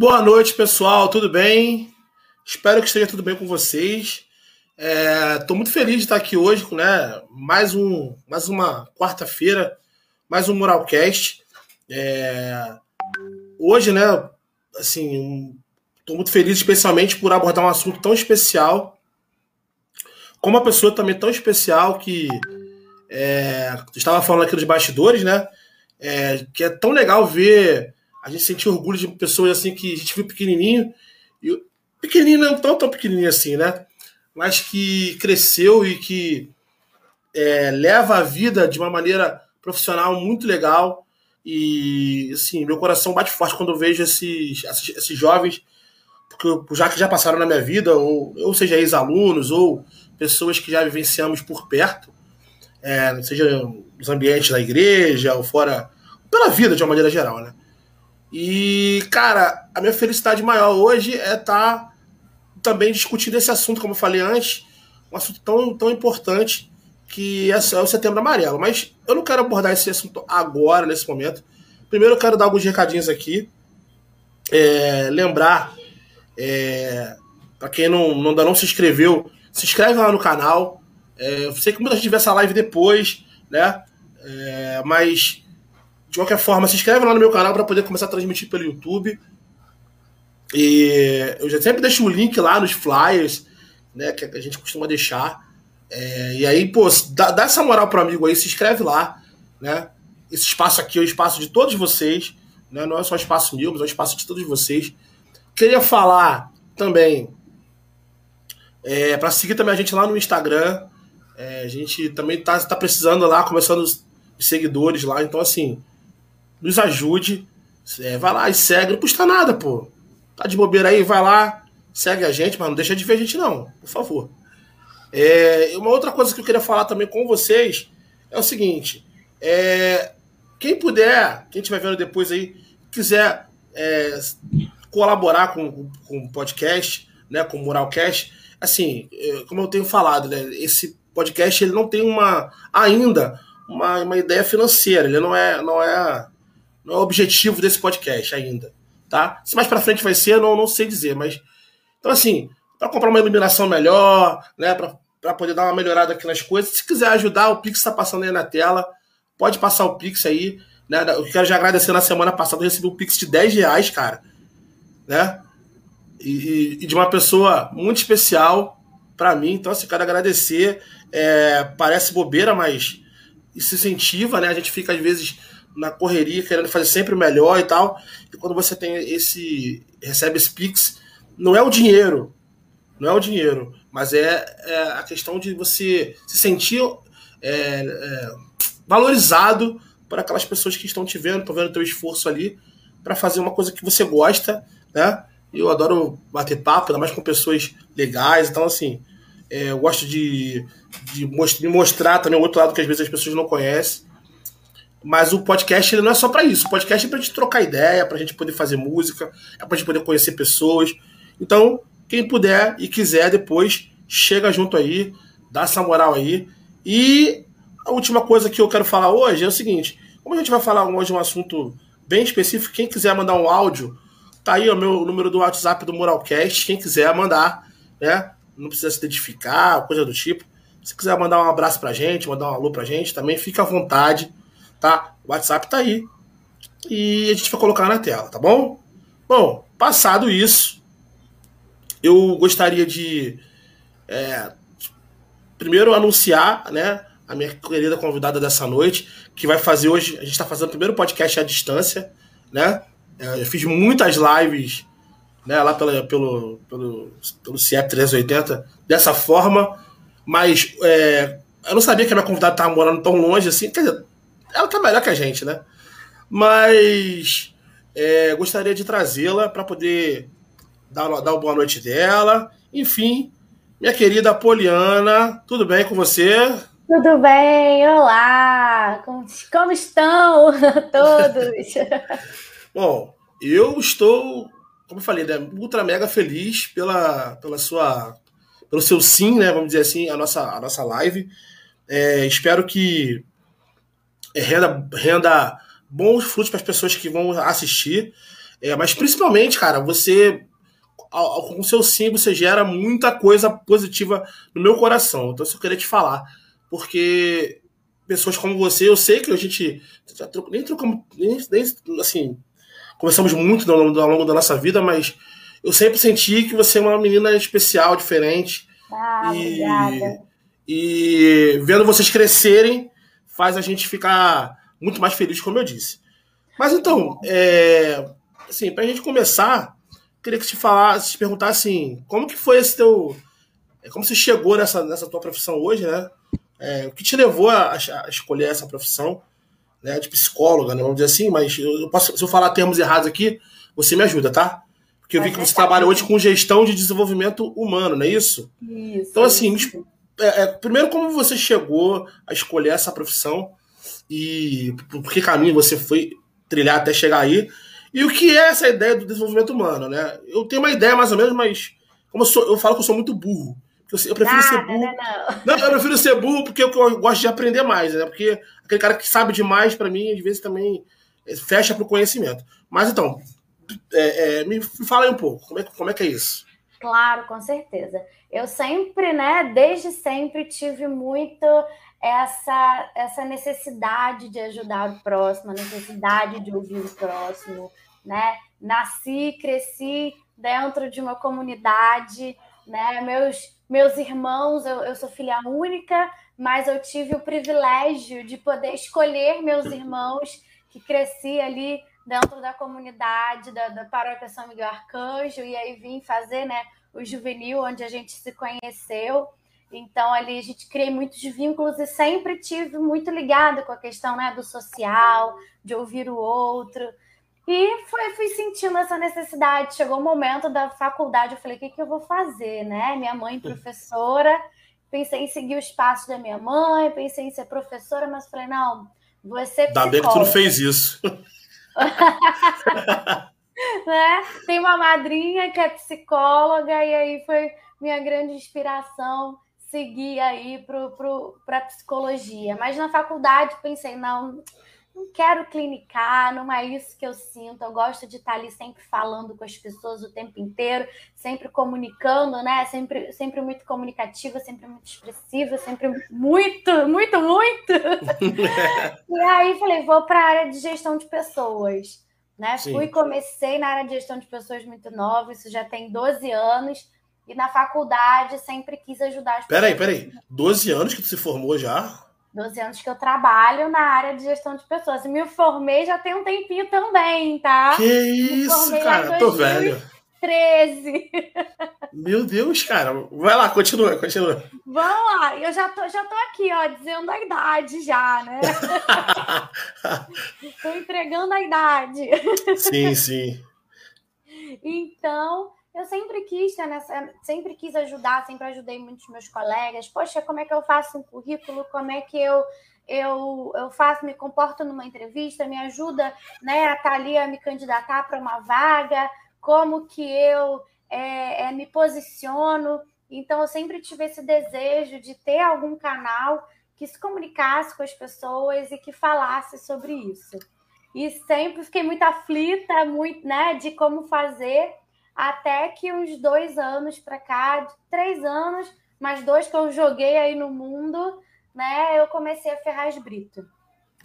Boa noite, pessoal. Tudo bem? Espero que esteja tudo bem com vocês. Estou é, muito feliz de estar aqui hoje, né? Mais um, mais uma quarta-feira, mais um Moralcast. É, hoje, né? Assim, estou muito feliz, especialmente por abordar um assunto tão especial, com uma pessoa também tão especial que é, estava falando aqui dos bastidores, né? É, que é tão legal ver a gente sentir orgulho de pessoas assim que a gente viu pequenininho e pequenininho não tão tão pequenininho assim, né? Mas que cresceu e que é, leva a vida de uma maneira profissional muito legal e assim meu coração bate forte quando eu vejo esses, esses, esses jovens porque já que já passaram na minha vida ou, ou seja ex-alunos ou pessoas que já vivenciamos por perto é, seja nos ambientes da igreja ou fora, pela vida de uma maneira geral, né? E, cara, a minha felicidade maior hoje é estar tá também discutindo esse assunto, como eu falei antes, um assunto tão, tão importante que é, é o Setembro Amarelo. Mas eu não quero abordar esse assunto agora, nesse momento. Primeiro eu quero dar alguns recadinhos aqui. É, lembrar, é, para quem não, não, ainda não se inscreveu, se inscreve lá no canal, é, eu sei que muita gente vê essa live depois, né? É, mas, de qualquer forma, se inscreve lá no meu canal para poder começar a transmitir pelo YouTube. E eu já sempre deixo o link lá nos flyers, né? Que a gente costuma deixar. É, e aí, pô, dá, dá essa moral pro amigo aí, se inscreve lá, né? Esse espaço aqui é o espaço de todos vocês, né? Não é só espaço meu, mas é o espaço de todos vocês. Queria falar também é, para seguir também a gente lá no Instagram, é, a gente também tá, tá precisando lá, começando os seguidores lá, então assim, nos ajude. É, vai lá e segue, não custa nada, pô. Tá de bobeira aí, vai lá, segue a gente, mas não deixa de ver a gente, não, por favor. É, uma outra coisa que eu queria falar também com vocês é o seguinte: é, quem puder, quem estiver vendo depois aí, quiser é, colaborar com, o podcast, né, com o Moralcast, assim, é, como eu tenho falado, né, esse podcast ele não tem uma ainda uma, uma ideia financeira, ele não é não é não é o objetivo desse podcast ainda, tá? Se mais para frente vai ser, não não sei dizer, mas então assim, para comprar uma iluminação melhor, né, para poder dar uma melhorada aqui nas coisas, se quiser ajudar, o Pix está passando aí na tela, pode passar o Pix aí, né? Eu quero já agradecer na semana passada, eu recebi um Pix de 10 reais, cara, né? E, e de uma pessoa muito especial para mim, então assim, quero agradecer é, parece bobeira, mas isso incentiva, né? A gente fica às vezes na correria querendo fazer sempre o melhor e tal. E quando você tem esse recebe esse Pix, não é o dinheiro, não é o dinheiro, mas é, é a questão de você se sentir é, é, valorizado por aquelas pessoas que estão te vendo, estão vendo o teu esforço ali para fazer uma coisa que você gosta, né? Eu adoro bater papo, ainda mais com pessoas legais, então assim, é, eu gosto de, de, most, de, mostrar também o outro lado que às vezes as pessoas não conhecem. Mas o podcast ele não é só para isso. O podcast é para gente trocar ideia, para a gente poder fazer música, é para gente poder conhecer pessoas. Então, quem puder e quiser depois, chega junto aí, dá essa moral aí. E a última coisa que eu quero falar hoje é o seguinte: como a gente vai falar hoje um assunto bem específico, quem quiser mandar um áudio, tá aí o meu número do WhatsApp do Moralcast. Quem quiser mandar, né? não precisa se identificar, coisa do tipo. Se quiser mandar um abraço pra gente, mandar um alô pra gente, também fica à vontade, tá? O WhatsApp tá aí. E a gente vai colocar na tela, tá bom? Bom, passado isso, eu gostaria de é, primeiro anunciar, né, a minha querida convidada dessa noite, que vai fazer hoje, a gente está fazendo o primeiro podcast à distância, né? É, eu fiz muitas lives né, lá pela, pelo, pelo, pelo CIEP 380 dessa forma, mas é, eu não sabia que a minha convidada estava morando tão longe assim, quer dizer, ela tá melhor que a gente, né? Mas é, gostaria de trazê-la para poder dar, dar uma boa noite dela. Enfim, minha querida Poliana, tudo bem com você? Tudo bem, olá! Como, como estão todos? Bom, eu estou como eu falei, né, ultra mega feliz pela, pela sua, pelo seu sim, né, vamos dizer assim, a nossa, a nossa live. É, espero que renda, renda bons frutos para as pessoas que vão assistir. É, mas principalmente, cara, você com o seu sim você gera muita coisa positiva no meu coração. Então, isso eu queria te falar. Porque pessoas como você, eu sei que a gente nem trocamos, nem, nem assim, conversamos muito ao longo, ao longo da nossa vida, mas eu sempre senti que você é uma menina especial, diferente. Ah, e, obrigada. E vendo vocês crescerem faz a gente ficar muito mais feliz, como eu disse. Mas então, é, assim, pra gente começar, queria que te falasse, te perguntasse assim, como que foi esse teu. É, como você chegou nessa, nessa tua profissão hoje, né? É, o que te levou a, a, escolher essa profissão, né? De psicóloga, né? Vamos dizer assim, mas eu, posso, se eu falar termos errados aqui, você me ajuda, tá? Porque eu vi que você trabalha hoje com gestão de desenvolvimento humano, não é isso? Isso. Então, assim, é, é, primeiro, como você chegou a escolher essa profissão e por que caminho você foi trilhar até chegar aí? E o que é essa ideia do desenvolvimento humano, né? Eu tenho uma ideia mais ou menos, mas como eu, sou, eu falo que eu sou muito burro. Eu, eu prefiro ser burro. Não, não. não, eu prefiro ser burro porque eu, eu gosto de aprender mais, né? Porque aquele cara que sabe demais, para mim, às vezes também é, fecha pro conhecimento. Mas então, é, é, me fala aí um pouco, como é, como é que é isso? Claro, com certeza. Eu sempre, né, desde sempre tive muito essa, essa necessidade de ajudar o próximo, a necessidade de ouvir o próximo, né? Nasci, cresci dentro de uma comunidade, né? Meus, meus irmãos, eu, eu sou filha única, mas eu tive o privilégio de poder escolher meus irmãos que cresci ali dentro da comunidade da, da Paróquia São Miguel Arcanjo, e aí vim fazer né, o juvenil, onde a gente se conheceu. Então, ali a gente criei muitos vínculos e sempre tive muito ligada com a questão né, do social, de ouvir o outro. E foi, fui sentindo essa necessidade. Chegou o momento da faculdade, eu falei, o que, que eu vou fazer, né? Minha mãe, professora, pensei em seguir os passos da minha mãe, pensei em ser professora, mas falei, não, vou ser psicóloga. Ainda bem que tu não fez isso. né? Tem uma madrinha que é psicóloga, e aí foi minha grande inspiração seguir aí para a psicologia. Mas na faculdade pensei, não, não quero clinicar, não é isso que eu sinto. Eu gosto de estar ali sempre falando com as pessoas o tempo inteiro, sempre comunicando, né? Sempre, sempre muito comunicativa, sempre muito expressiva, sempre muito, muito, muito. e aí falei, vou para a área de gestão de pessoas. Né? Fui comecei na área de gestão de pessoas muito nova, isso já tem 12 anos. E na faculdade sempre quis ajudar as peraí, pessoas. Peraí, peraí. 12 anos que tu se formou já? 12 anos que eu trabalho na área de gestão de pessoas. Me formei já tem um tempinho também, tá? Que isso, cara, tô velho. 13. Meu Deus, cara. Vai lá, continua, continua. Vamos lá, eu já tô, já tô aqui, ó, dizendo a idade já, né? tô entregando a idade. Sim, sim. Então, eu sempre quis nessa, sempre quis ajudar, sempre ajudei muitos meus colegas. Poxa, como é que eu faço um currículo? Como é que eu eu, eu faço, me comporto numa entrevista, me ajuda né, a estar tá ali a me candidatar para uma vaga, como que eu é, é, me posiciono. Então, eu sempre tive esse desejo de ter algum canal que se comunicasse com as pessoas e que falasse sobre isso. E sempre fiquei muito aflita, muito, né, de como fazer até que uns dois anos para cá, três anos, mais dois que eu joguei aí no mundo, né? Eu comecei a Ferraz Brito.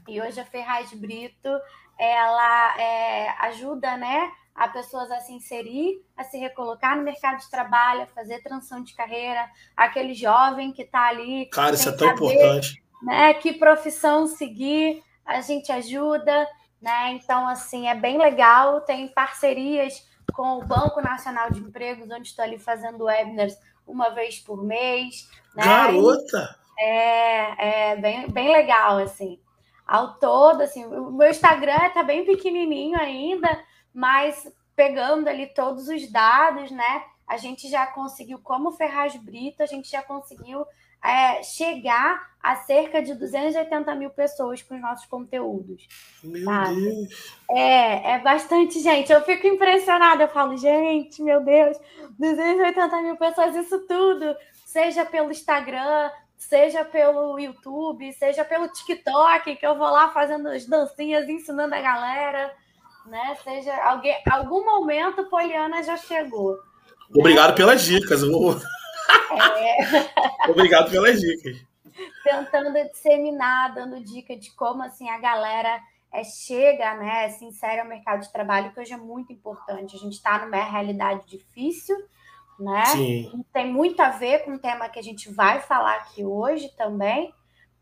E hoje a Ferraz Brito, ela é, ajuda, né? A pessoas a se inserir, a se recolocar no mercado de trabalho, a fazer transição de carreira, aquele jovem que está ali. Cara, isso é tão saber, importante. Né, que profissão seguir, a gente ajuda, né? Então, assim, é bem legal, tem parcerias com o Banco Nacional de Empregos, onde estou ali fazendo webinars uma vez por mês. Né? Garota! É, é bem, bem legal, assim. Ao todo, assim, o meu Instagram está bem pequenininho ainda, mas pegando ali todos os dados, né? A gente já conseguiu, como Ferraz Brito, a gente já conseguiu é, chegar a cerca de 280 mil pessoas com os nossos conteúdos. Meu sabe? Deus! É, é bastante gente. Eu fico impressionada. Eu falo, gente, meu Deus, 280 mil pessoas, isso tudo, seja pelo Instagram, seja pelo YouTube, seja pelo TikTok, que eu vou lá fazendo as dancinhas, ensinando a galera. né? Seja alguém, algum momento Poliana já chegou. Obrigado né? pelas dicas. Vou... É. Obrigado pelas dicas. Tentando disseminar, dando dica de como assim a galera é, chega, né, se insere ao mercado de trabalho, que hoje é muito importante. A gente está numa realidade difícil, né? Sim. Tem muito a ver com o tema que a gente vai falar aqui hoje também,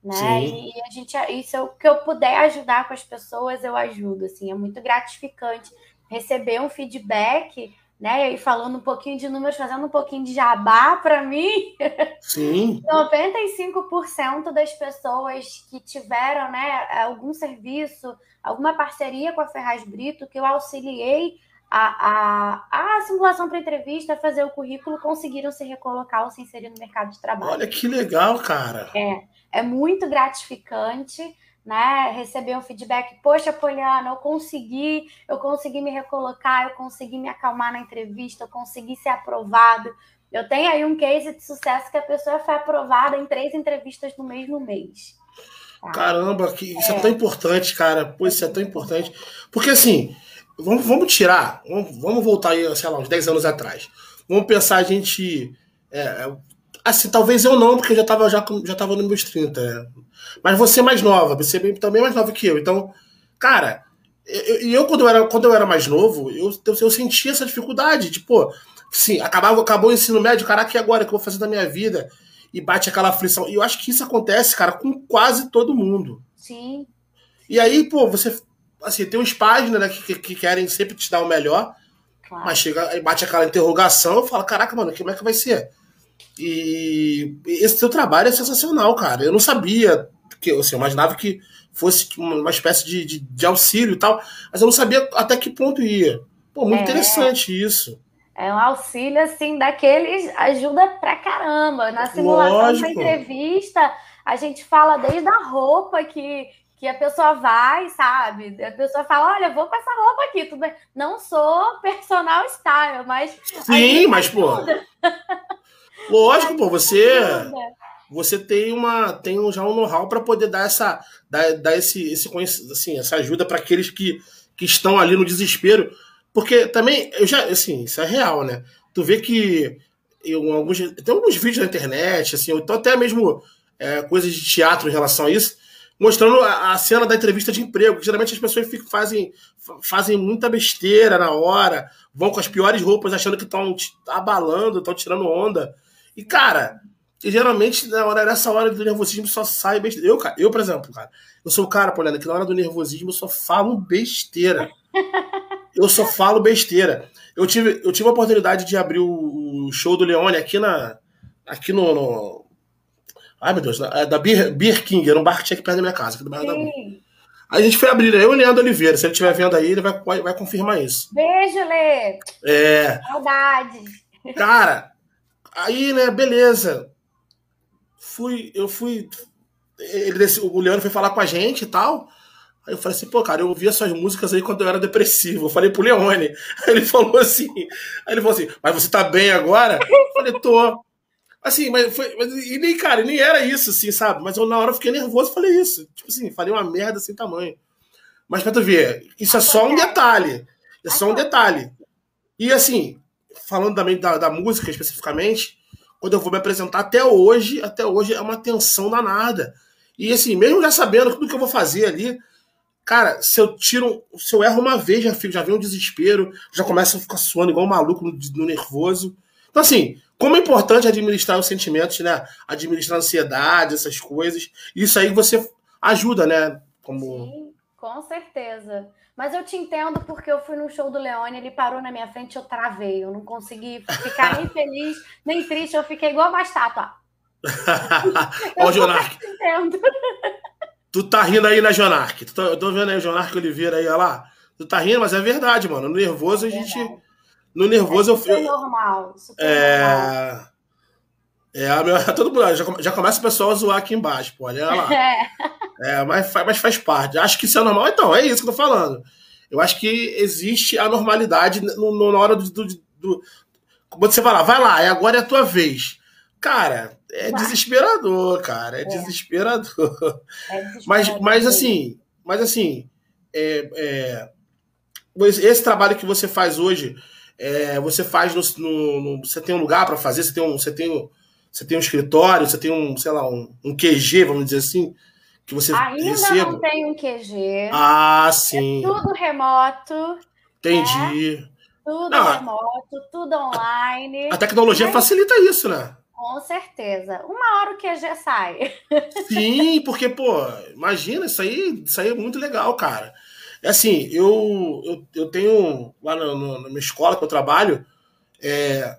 né? Sim. E a gente, isso é o que eu puder ajudar com as pessoas, eu ajudo. Assim, é muito gratificante receber um feedback, né? E falando um pouquinho de números, fazendo um pouquinho de jabá para mim. Sim. 95% das pessoas que tiveram, né, algum serviço, alguma parceria com a Ferraz Brito que eu auxiliei a, a, a simulação para entrevista, fazer o currículo, conseguiram se recolocar ou se inserir no mercado de trabalho. Olha que legal, cara. É, é muito gratificante, né? Receber um feedback, poxa, Poliana, eu consegui, eu consegui me recolocar, eu consegui me acalmar na entrevista, eu consegui ser aprovado. Eu tenho aí um case de sucesso que a pessoa foi aprovada em três entrevistas no mesmo mês. Tá? Caramba, que isso é. é tão importante, cara. Pô, isso é tão importante. Porque assim, Vamos, vamos tirar, vamos, vamos, voltar aí, sei lá, uns 10 anos atrás. Vamos pensar a gente. É, assim, talvez eu não, porque eu já estava já, já tava nos meus 30. É. Mas você é mais nova, você é também mais nova que eu. Então, cara, e eu, eu, quando, eu era, quando eu era mais novo, eu, eu, eu sentia essa dificuldade. Tipo, sim, acabava, acabou o ensino médio, caraca, e agora? O que eu vou fazer da minha vida? E bate aquela aflição. E eu acho que isso acontece, cara, com quase todo mundo. Sim. E aí, pô, você assim, tem uns pais né, que, que, querem sempre te dar o melhor, claro. mas chega e bate aquela interrogação eu falo, caraca, mano, como é que vai ser? E esse teu trabalho é sensacional, cara. Eu não sabia, que assim, eu imaginava que fosse uma espécie de, de, de, auxílio e tal, mas eu não sabia até que ponto ia. Pô, muito é, interessante isso. É um auxílio, assim, daqueles ajuda pra caramba. Na simulação da entrevista, a gente fala desde a roupa que, que a pessoa vai, sabe? A pessoa fala, olha, vou com essa roupa aqui, tudo bem. Não sou personal style, mas. Sim, mas, pô. Lógico, pô, você. Você tem uma tem já um know-how para poder dar essa dar, dar esse esse assim, essa ajuda para aqueles que, que estão ali no desespero, porque também eu já assim, isso é real, né? Tu vê que eu, alguns tem alguns vídeos na internet, assim, ou então até mesmo é, coisas de teatro em relação a isso, mostrando a, a, cena da entrevista de emprego. Geralmente as pessoas ficam, fazem, fazem muita besteira na hora, vão com as piores roupas achando que estão abalando, estão tirando onda. E, cara, geralmente na hora, nessa hora do nervosismo só sai besteira. Eu, eu por exemplo, cara, eu sou o cara, Poliana, que na hora do nervosismo eu só falo besteira. Eu só falo besteira. Eu tive, eu tive a oportunidade de abrir o, show do Leone aqui na aqui no, no Ai, meu Deus, da, da Beer, Beer King, era um bar que tinha aqui perto da minha casa, aqui do bairro da Aí a gente foi abrir, eu e o Leandro Oliveira. Se ele estiver vendo aí, ele vai, vai, vai confirmar isso. Beijo, Lê! É. Saudade! Cara, aí, né, beleza. Fui, eu fui. Ele, o Leandro foi falar com a gente e tal. Aí eu falei assim, pô, cara, eu ouvia suas músicas aí quando eu era depressivo. Eu falei pro Leone. Aí ele falou assim. Aí ele falou assim, mas você tá bem agora? Eu falei, tô. Assim, mas foi. Mas, e nem, cara, nem era isso, assim, sabe? Mas eu na hora eu fiquei nervoso e falei isso. Tipo assim, falei uma merda sem tamanho. Mas pra tu ver, isso é só um detalhe. É só um detalhe. E assim, falando também da, da música especificamente, quando eu vou me apresentar até hoje, até hoje é uma tensão danada. E assim, mesmo já sabendo tudo que eu vou fazer ali, cara, se eu tiro, se eu erro uma vez, já, já vem um desespero, já começa a ficar suando igual um maluco no, no nervoso. Então, assim, como é importante administrar os sentimentos, né? Administrar a ansiedade, essas coisas. Isso aí você ajuda, né? Como... Sim, com certeza. Mas eu te entendo porque eu fui no show do Leone, ele parou na minha frente, eu travei. Eu não consegui ficar nem feliz, nem triste, eu fiquei igual uma estátua. Ó, Jonark. Tu tá rindo aí, né, Jonark? Tá, eu tô vendo aí o Jonark Oliveira aí, olha lá. Tu tá rindo, mas é verdade, mano. No nervoso a gente. É no nervoso é super eu. normal. Super é. Normal. É, todo mundo já, já começa o pessoal a zoar aqui embaixo, pô, olha lá. É. é mas, mas faz parte. Acho que isso é normal, então, é isso que eu tô falando. Eu acho que existe a normalidade no, no, na hora do, do, do. Quando você vai lá, vai lá, agora é a tua vez. Cara, é desesperador, cara. É, é. Desesperador. é desesperador. Mas, mas assim, mas assim, é, é esse trabalho que você faz hoje, é, você faz no, no, no, Você tem um lugar para fazer, você tem um. Você tem, você tem um escritório, você tem um, sei lá, um, um QG, vamos dizer assim, que você Ainda receba. não tem um QG. Ah, sim. É tudo remoto. Entendi. Né? Tudo não, remoto, tudo online. A tecnologia Mas... facilita isso, né? Com certeza. Uma hora o QG sai. Sim, porque, pô, imagina, isso aí, isso aí é muito legal, cara. É assim, eu, eu, eu tenho lá na, na minha escola que eu trabalho, é,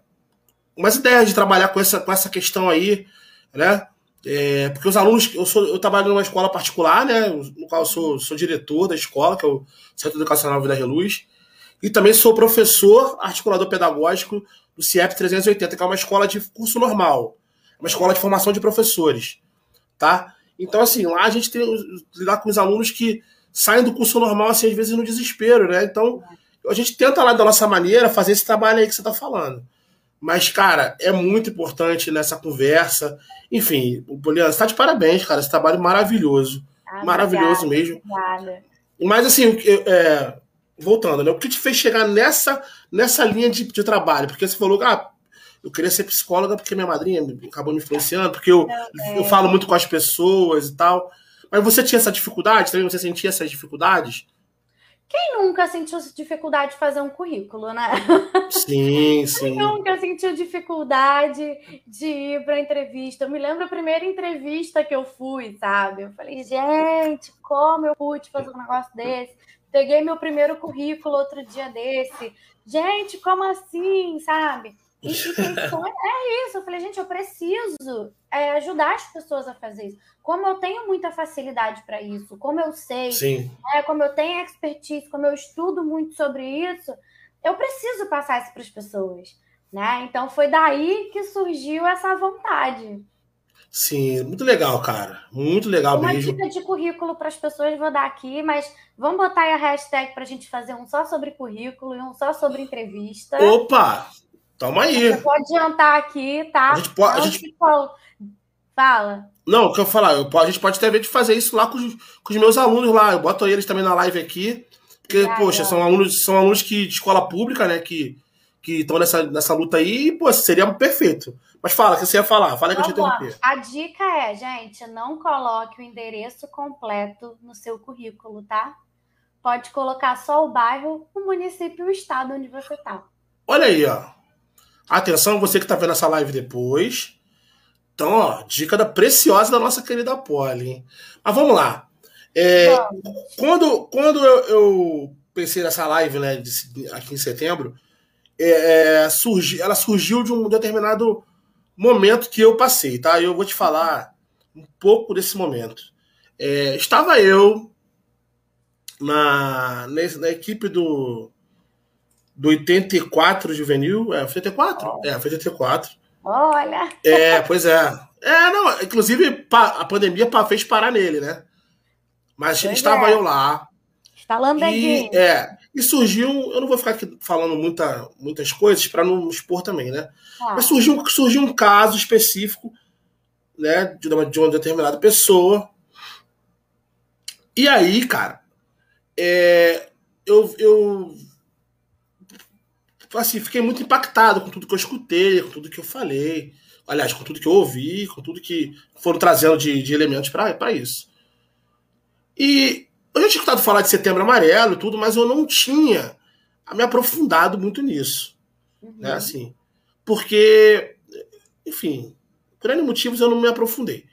umas ideias de trabalhar com essa, com essa questão aí, né? É, porque os alunos, eu, sou, eu trabalho numa escola particular, né? No qual eu sou, sou diretor da escola, que é o Centro Educacional Vida Reluz, e também sou professor articulador pedagógico do CIEP 380, que é uma escola de curso normal, uma escola de formação de professores, tá? Então, assim, lá a gente tem lidar com os alunos que saem do curso normal, assim, às vezes no desespero, né? Então, a gente tenta lá da nossa maneira fazer esse trabalho aí que você está falando. Mas, cara, é muito importante nessa conversa. Enfim, o Poliana, está de parabéns, cara. Esse trabalho maravilhoso. Ah, maravilhoso obrigada, mesmo. Obrigada. Mas, assim, é, voltando, né? O que te fez chegar nessa, nessa linha de, de trabalho? Porque você falou, ah, eu queria ser psicóloga porque minha madrinha acabou me influenciando, porque eu, eu é. falo muito com as pessoas e tal. Mas você tinha essa dificuldade também? Você sentia essas dificuldades? Quem nunca sentiu dificuldade de fazer um currículo, né? Sim, sim. Quem nunca sentiu dificuldade de ir para entrevista? Eu me lembro a primeira entrevista que eu fui, sabe? Eu falei, gente, como eu pude fazer um negócio desse? Peguei meu primeiro currículo outro dia desse. Gente, como assim, sabe? E, é isso. Eu falei, gente, eu preciso é, ajudar as pessoas a fazer isso. Como eu tenho muita facilidade para isso, como eu sei, é, como eu tenho expertise, como eu estudo muito sobre isso, eu preciso passar isso para as pessoas. Né? Então foi daí que surgiu essa vontade. Sim, muito legal, cara. Muito legal Uma mesmo. Uma dica de currículo para as pessoas vou dar aqui, mas vamos botar aí a hashtag para a gente fazer um só sobre currículo e um só sobre entrevista. Opa! Tamo aí. Você pode adiantar aqui, tá? A gente pode. A gente... Fala. Não, o que eu falar, eu, a gente pode ter a ver de fazer isso lá com os, com os, meus alunos lá. Eu boto eles também na live aqui. Porque, poxa, é. são alunos, são alunos que, de escola pública, né? Que estão nessa, nessa luta aí, e, pô, seria perfeito. Mas fala, o que você ia falar? Fala que eu te interrompi. A dica é, gente, não coloque o endereço completo no seu currículo, tá? Pode colocar só o bairro, o município e o estado onde você tá. Olha aí, ó. Atenção, você que está vendo essa live depois. Então, ó, dica da preciosa da nossa querida Polly. Hein? Mas vamos lá. É, quando quando eu, eu, pensei nessa live, né, de, aqui em setembro, é, é, surgi, ela surgiu de um determinado momento que eu passei, tá? Eu vou te falar um pouco desse momento. É, estava eu na, na equipe do do 84 juvenil. É, 84? Oh. É, foi 84. Olha! É, pois é. É, não, inclusive a pandemia fez parar nele, né? Mas pois estava é. eu lá. Está lambedinho. E, é, e surgiu, eu não vou ficar aqui falando muita, muitas coisas para não expor também, né? Ah. Mas surgiu, surgiu um caso específico, né, de uma, de uma determinada pessoa. E aí, cara, é, eu, eu assim, fiquei muito impactado com tudo que eu escutei, com tudo que eu falei. Aliás, com tudo que eu ouvi, com tudo que foram trazendo de, de elementos para isso. E eu já tinha escutado falar de setembro amarelo e tudo, mas eu não tinha me aprofundado muito nisso. Uhum. Né, assim, porque, enfim, por N motivos eu não me aprofundei.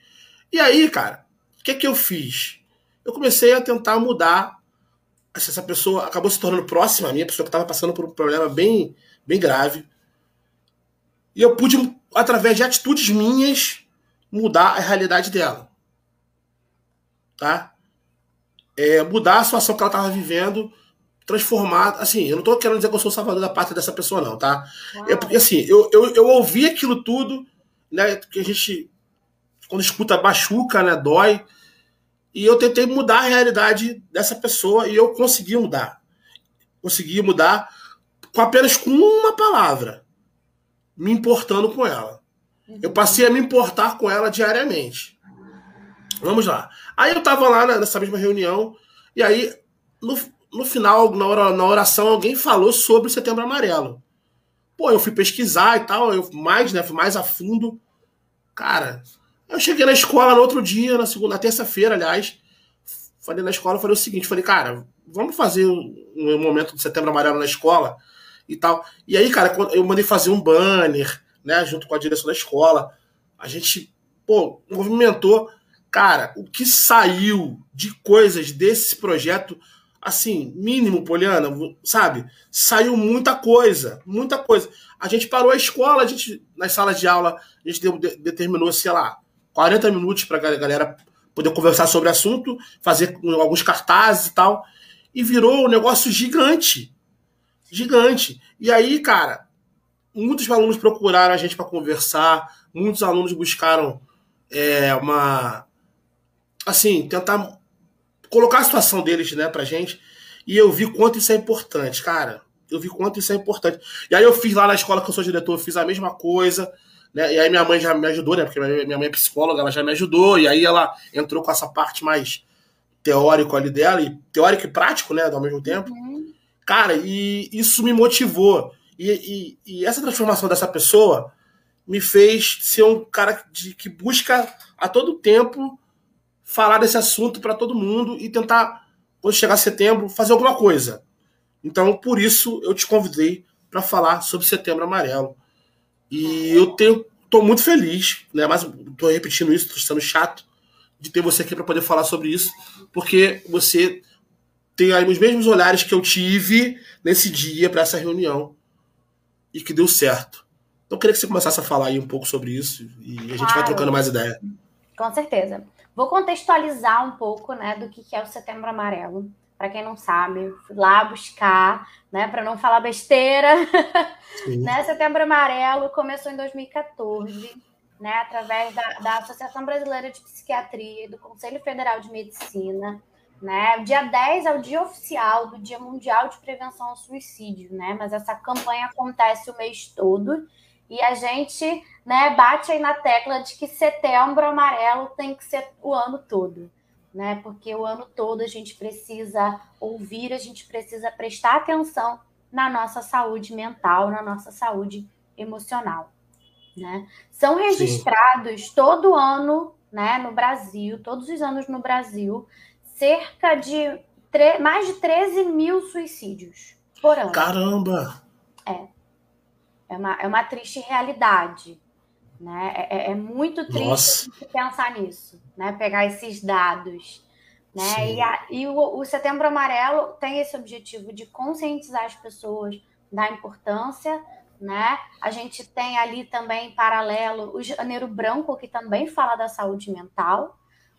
E aí, cara, o que é que eu fiz? Eu comecei a tentar mudar essa pessoa acabou se tornando próxima a mim, a pessoa que estava passando por um problema bem, bem grave. E eu pude, através de atitudes minhas, mudar a realidade dela. Tá? É, mudar a situação que ela estava vivendo, transformar. Assim, eu não estou querendo dizer que eu sou o salvador da parte dessa pessoa, não, tá? É porque, assim, eu, eu, eu ouvi aquilo tudo, né? Que a gente, quando escuta, machuca, né? Dói. E eu tentei mudar a realidade dessa pessoa e eu consegui mudar. Consegui mudar com apenas com uma palavra, me importando com ela. Eu passei a me importar com ela diariamente. Vamos lá. Aí eu tava lá nessa mesma reunião, e aí, no, no final, na oração, alguém falou sobre o Setembro Amarelo. Pô, eu fui pesquisar e tal, eu mais, né, fui mais a fundo. Cara, eu cheguei na escola no outro dia, na segunda, terça-feira, aliás, falei na escola, falei o seguinte, falei, cara, vamos fazer um, momento do Setembro Amarelo na escola e tal. E aí, cara, eu mandei fazer um banner, né, junto com a direção da escola. A gente, pô, movimentou. Cara, o que saiu de coisas desse projeto, assim, mínimo, Poliana, sabe? Saiu muita coisa, muita coisa. A gente parou a escola, a gente, nas salas de aula, a gente determinou, sei lá, 40 minutos para a galera poder conversar sobre o assunto, fazer alguns cartazes e tal. E virou um negócio gigante. Gigante. E aí, cara, muitos alunos procuraram a gente para conversar, muitos alunos buscaram é, uma. Assim, tentar colocar a situação deles né, pra gente. E eu vi quanto isso é importante, cara. Eu vi quanto isso é importante. E aí eu fiz lá na escola que eu sou diretor, eu fiz a mesma coisa. Né? E aí minha mãe já me ajudou, né? Porque minha mãe é psicóloga, ela já me ajudou. E aí ela entrou com essa parte mais teórico ali dela, e teórico e prático, né? Ao mesmo tempo. Uhum. Cara, e isso me motivou. E, e, e, essa transformação dessa pessoa me fez ser um cara de, que busca a todo tempo falar desse assunto para todo mundo e tentar, quando chegar setembro, fazer alguma coisa. Então, por isso, eu te convidei para falar sobre Setembro Amarelo. E eu tenho, tô muito feliz, né? Mas tô repetindo isso, tô sendo chato de ter você aqui para poder falar sobre isso, porque você tem aí os mesmos olhares que eu tive nesse dia para essa reunião e que deu certo. Então eu queria que você começasse a falar aí um pouco sobre isso e a gente claro. vai trocando mais ideia. Com certeza. Vou contextualizar um pouco, né, do que é o Setembro Amarelo para quem não sabe, fui lá buscar, né, para não falar besteira. né, Setembro Amarelo começou em 2014, né, através da, da Associação Brasileira de Psiquiatria e do Conselho Federal de Medicina. Né? O dia 10 é o dia oficial do Dia Mundial de Prevenção ao Suicídio, né? Mas essa campanha acontece o mês todo e a gente, né, bate aí na tecla de que setembro amarelo tem que ser o ano todo né? Porque o ano todo a gente precisa ouvir, a gente precisa prestar atenção na nossa saúde mental, na nossa saúde emocional, né? São registrados Sim. todo ano, né, no Brasil, todos os anos no Brasil, cerca de mais de 13 mil suicídios por ano. Caramba! É. É uma, é uma triste realidade. Né? É, é, é muito triste pensar nisso, né? pegar esses dados. Né? E, a, e o, o, Setembro Amarelo tem esse objetivo de conscientizar as pessoas da importância. Né? A gente tem ali também, em paralelo, o Janeiro Branco, que também fala da saúde mental.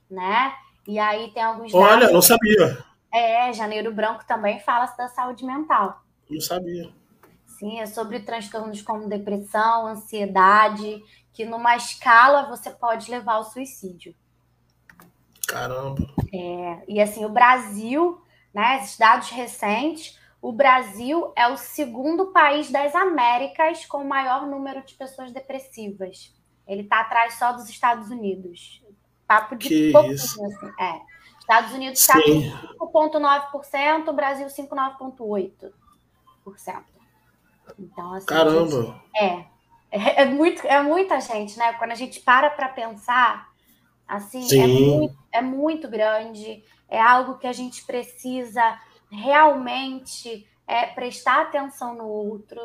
Né? E aí tem alguns. Olha, dados... não sabia. É, Janeiro Branco também fala da saúde mental. Não sabia. Sim, é sobre transtornos como depressão, ansiedade que numa escala você pode levar ao suicídio. Caramba. É, e assim, o Brasil, né, esses dados recentes, o Brasil é o segundo país das Américas com o maior número de pessoas depressivas. Ele está atrás só dos Estados Unidos. Papo de que pouquinho, isso? assim. É. Estados Unidos está com 5,9%, Brasil 5,9,8%. Então, assim, Caramba! Gente, é, é, é, muito, é muita gente, né? Quando a gente para para pensar, assim, é muito, é muito, grande, é algo que a gente precisa realmente é, prestar atenção no outro,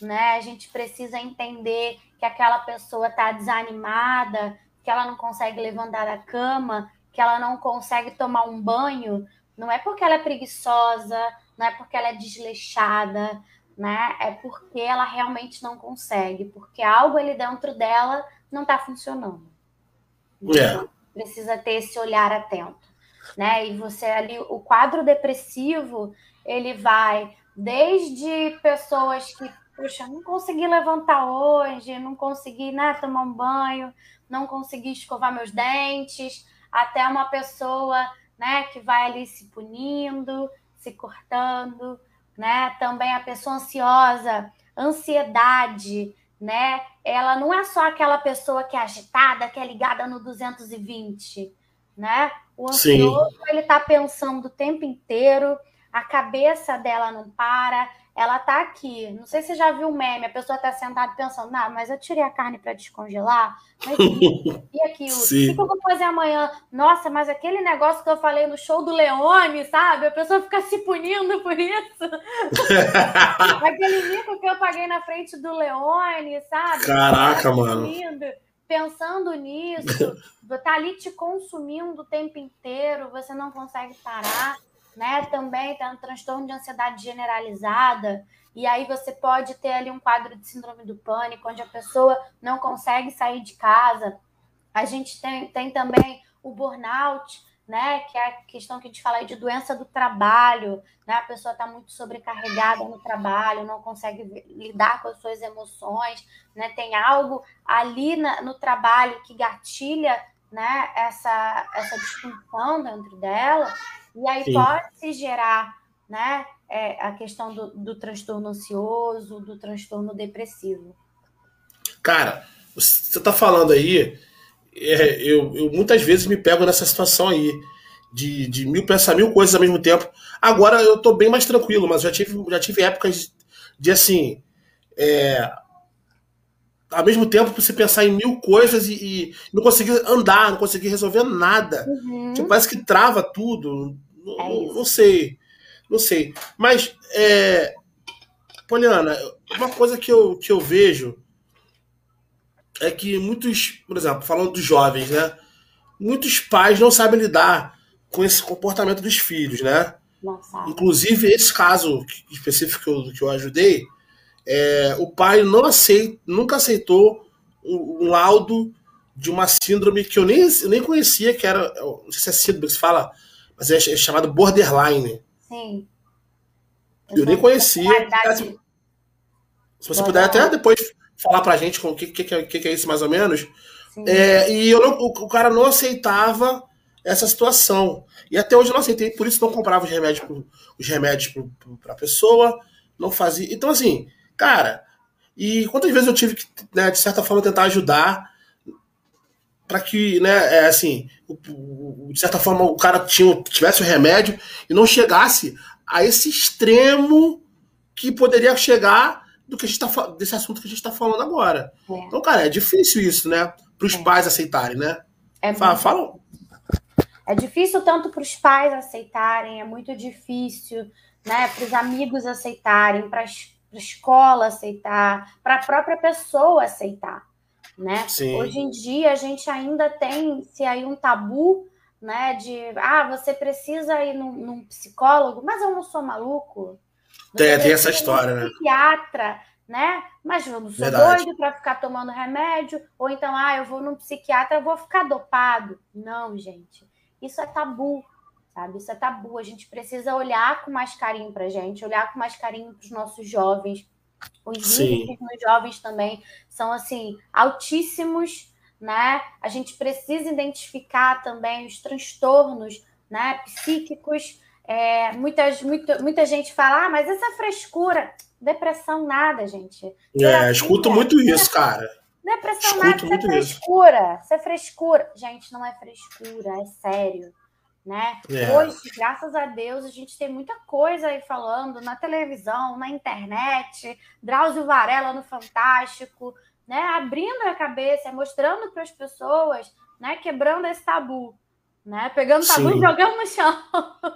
né? A gente precisa entender que aquela pessoa está desanimada, que ela não consegue levantar da cama, que ela não consegue tomar um banho, não é porque ela é preguiçosa, não é porque ela é desleixada, né? É porque ela realmente não consegue, porque algo ali dentro dela não está funcionando. Então, precisa ter esse olhar atento, né? E você ali, o quadro depressivo, ele vai desde pessoas que, puxa, não consegui levantar hoje, não consegui, né, tomar um banho, não consegui escovar meus dentes, até uma pessoa, né, que vai ali se punindo, se cortando, né? Também a pessoa ansiosa, ansiedade, né? Ela não é só aquela pessoa que é agitada, que é ligada no 220, né? O ansioso, Sim. ele tá pensando o tempo inteiro, a cabeça dela não para, ela tá aqui. Não sei se você já viu o meme, a pessoa tá sentada pensando, ah, mas eu tirei a carne para descongelar, mas e, aquilo? O que, que eu vou fazer amanhã? Nossa, mas aquele negócio que eu falei no show do Leone, sabe? A pessoa fica se punindo por isso. aquele mico que eu paguei na frente do Leone, sabe? Caraca, mano. Pensando nisso, tá ali te consumindo o tempo inteiro, você não consegue parar né? Também tem um transtorno de ansiedade generalizada. E aí você pode ter ali um quadro de síndrome do pânico, onde a pessoa não consegue sair de casa. A gente tem, tem também o burnout, né? Que é a questão que a gente fala aí de doença do trabalho, né? A pessoa está muito sobrecarregada no trabalho, não consegue lidar com as suas emoções, né? Tem algo ali na, no trabalho que gatilha, né? Essa, essa disfunção dentro dela. E aí Sim. pode se gerar né, é, a questão do, do transtorno ansioso, do transtorno depressivo. Cara, você está falando aí, é, eu, eu, muitas vezes me pego nessa situação aí, de, de mil pensar mil coisas ao mesmo tempo. Agora eu estou bem mais tranquilo, mas já tive, já tive épocas de assim. É, ao mesmo tempo você pensar em mil coisas e, e, não conseguir andar, não conseguir resolver nada. Uhum. Tipo, parece que trava tudo. É não, não, sei. Não sei. Mas, é, Poliana, uma coisa que eu, que eu vejo é que muitos, por exemplo, falando dos jovens, né? Muitos pais não sabem lidar com esse comportamento dos filhos, né? Inclusive, esse caso específico que eu, que eu ajudei, é, o pai não aceita, nunca aceitou um, um, laudo de uma síndrome que eu nem, eu nem conhecia, que era, não sei se é síndrome que se fala, mas é, é chamado borderline. Sim. Eu, eu nem conhecia. Se, se você puder até depois falar pra gente o que, que, que, que é isso mais ou menos. É, e eu não, o, o, cara não aceitava essa situação. E até hoje eu não aceitei, por isso não comprava os remédios, os remédios para a pessoa, não fazia. Então, assim, Cara, e quantas vezes eu tive que, né, de certa forma, tentar ajudar para que, né, é, assim, o, o, de certa forma o cara tinha, tivesse o remédio e não chegasse a esse extremo que poderia chegar do que a gente tá, desse assunto que a gente está falando agora. É. Então, cara, é difícil isso, né? Para os é. pais aceitarem, né? É fala, fala. É difícil tanto para os pais aceitarem, é muito difícil, né? Para os amigos aceitarem, para as para a escola aceitar, para a própria pessoa aceitar, né? Sim. Hoje em dia a gente ainda tem se aí um tabu, né? De ah, você precisa ir num, num psicólogo, mas eu não sou maluco. Tem, tem essa história, né? Psiquiatra, né? Mas eu não sou Verdade. doido para ficar tomando remédio, ou então, ah, eu vou num psiquiatra, eu vou ficar dopado. Não, gente. Isso é tabu sabe? Isso é tabu. A gente precisa olhar com mais carinho para a gente, olhar com mais carinho para os nossos jovens. Os índices nos jovens também são assim altíssimos, né? A gente precisa identificar também os transtornos, né? Psíquicos. É, muitas, muita, muita gente fala, ah, mas essa frescura, depressão nada, gente. É, escuto muito isso, cara. Depressão escuto nada, isso é frescura. Isso é frescura. Gente, não é frescura, é sério né? É. Hoje, graças a Deus, a gente tem muita coisa aí falando na televisão, na internet, Drauzio Varela no Fantástico, né? Abrindo a cabeça, mostrando para as pessoas, né? Quebrando esse tabu, né? Pegando o tabu sim. e jogando no chão.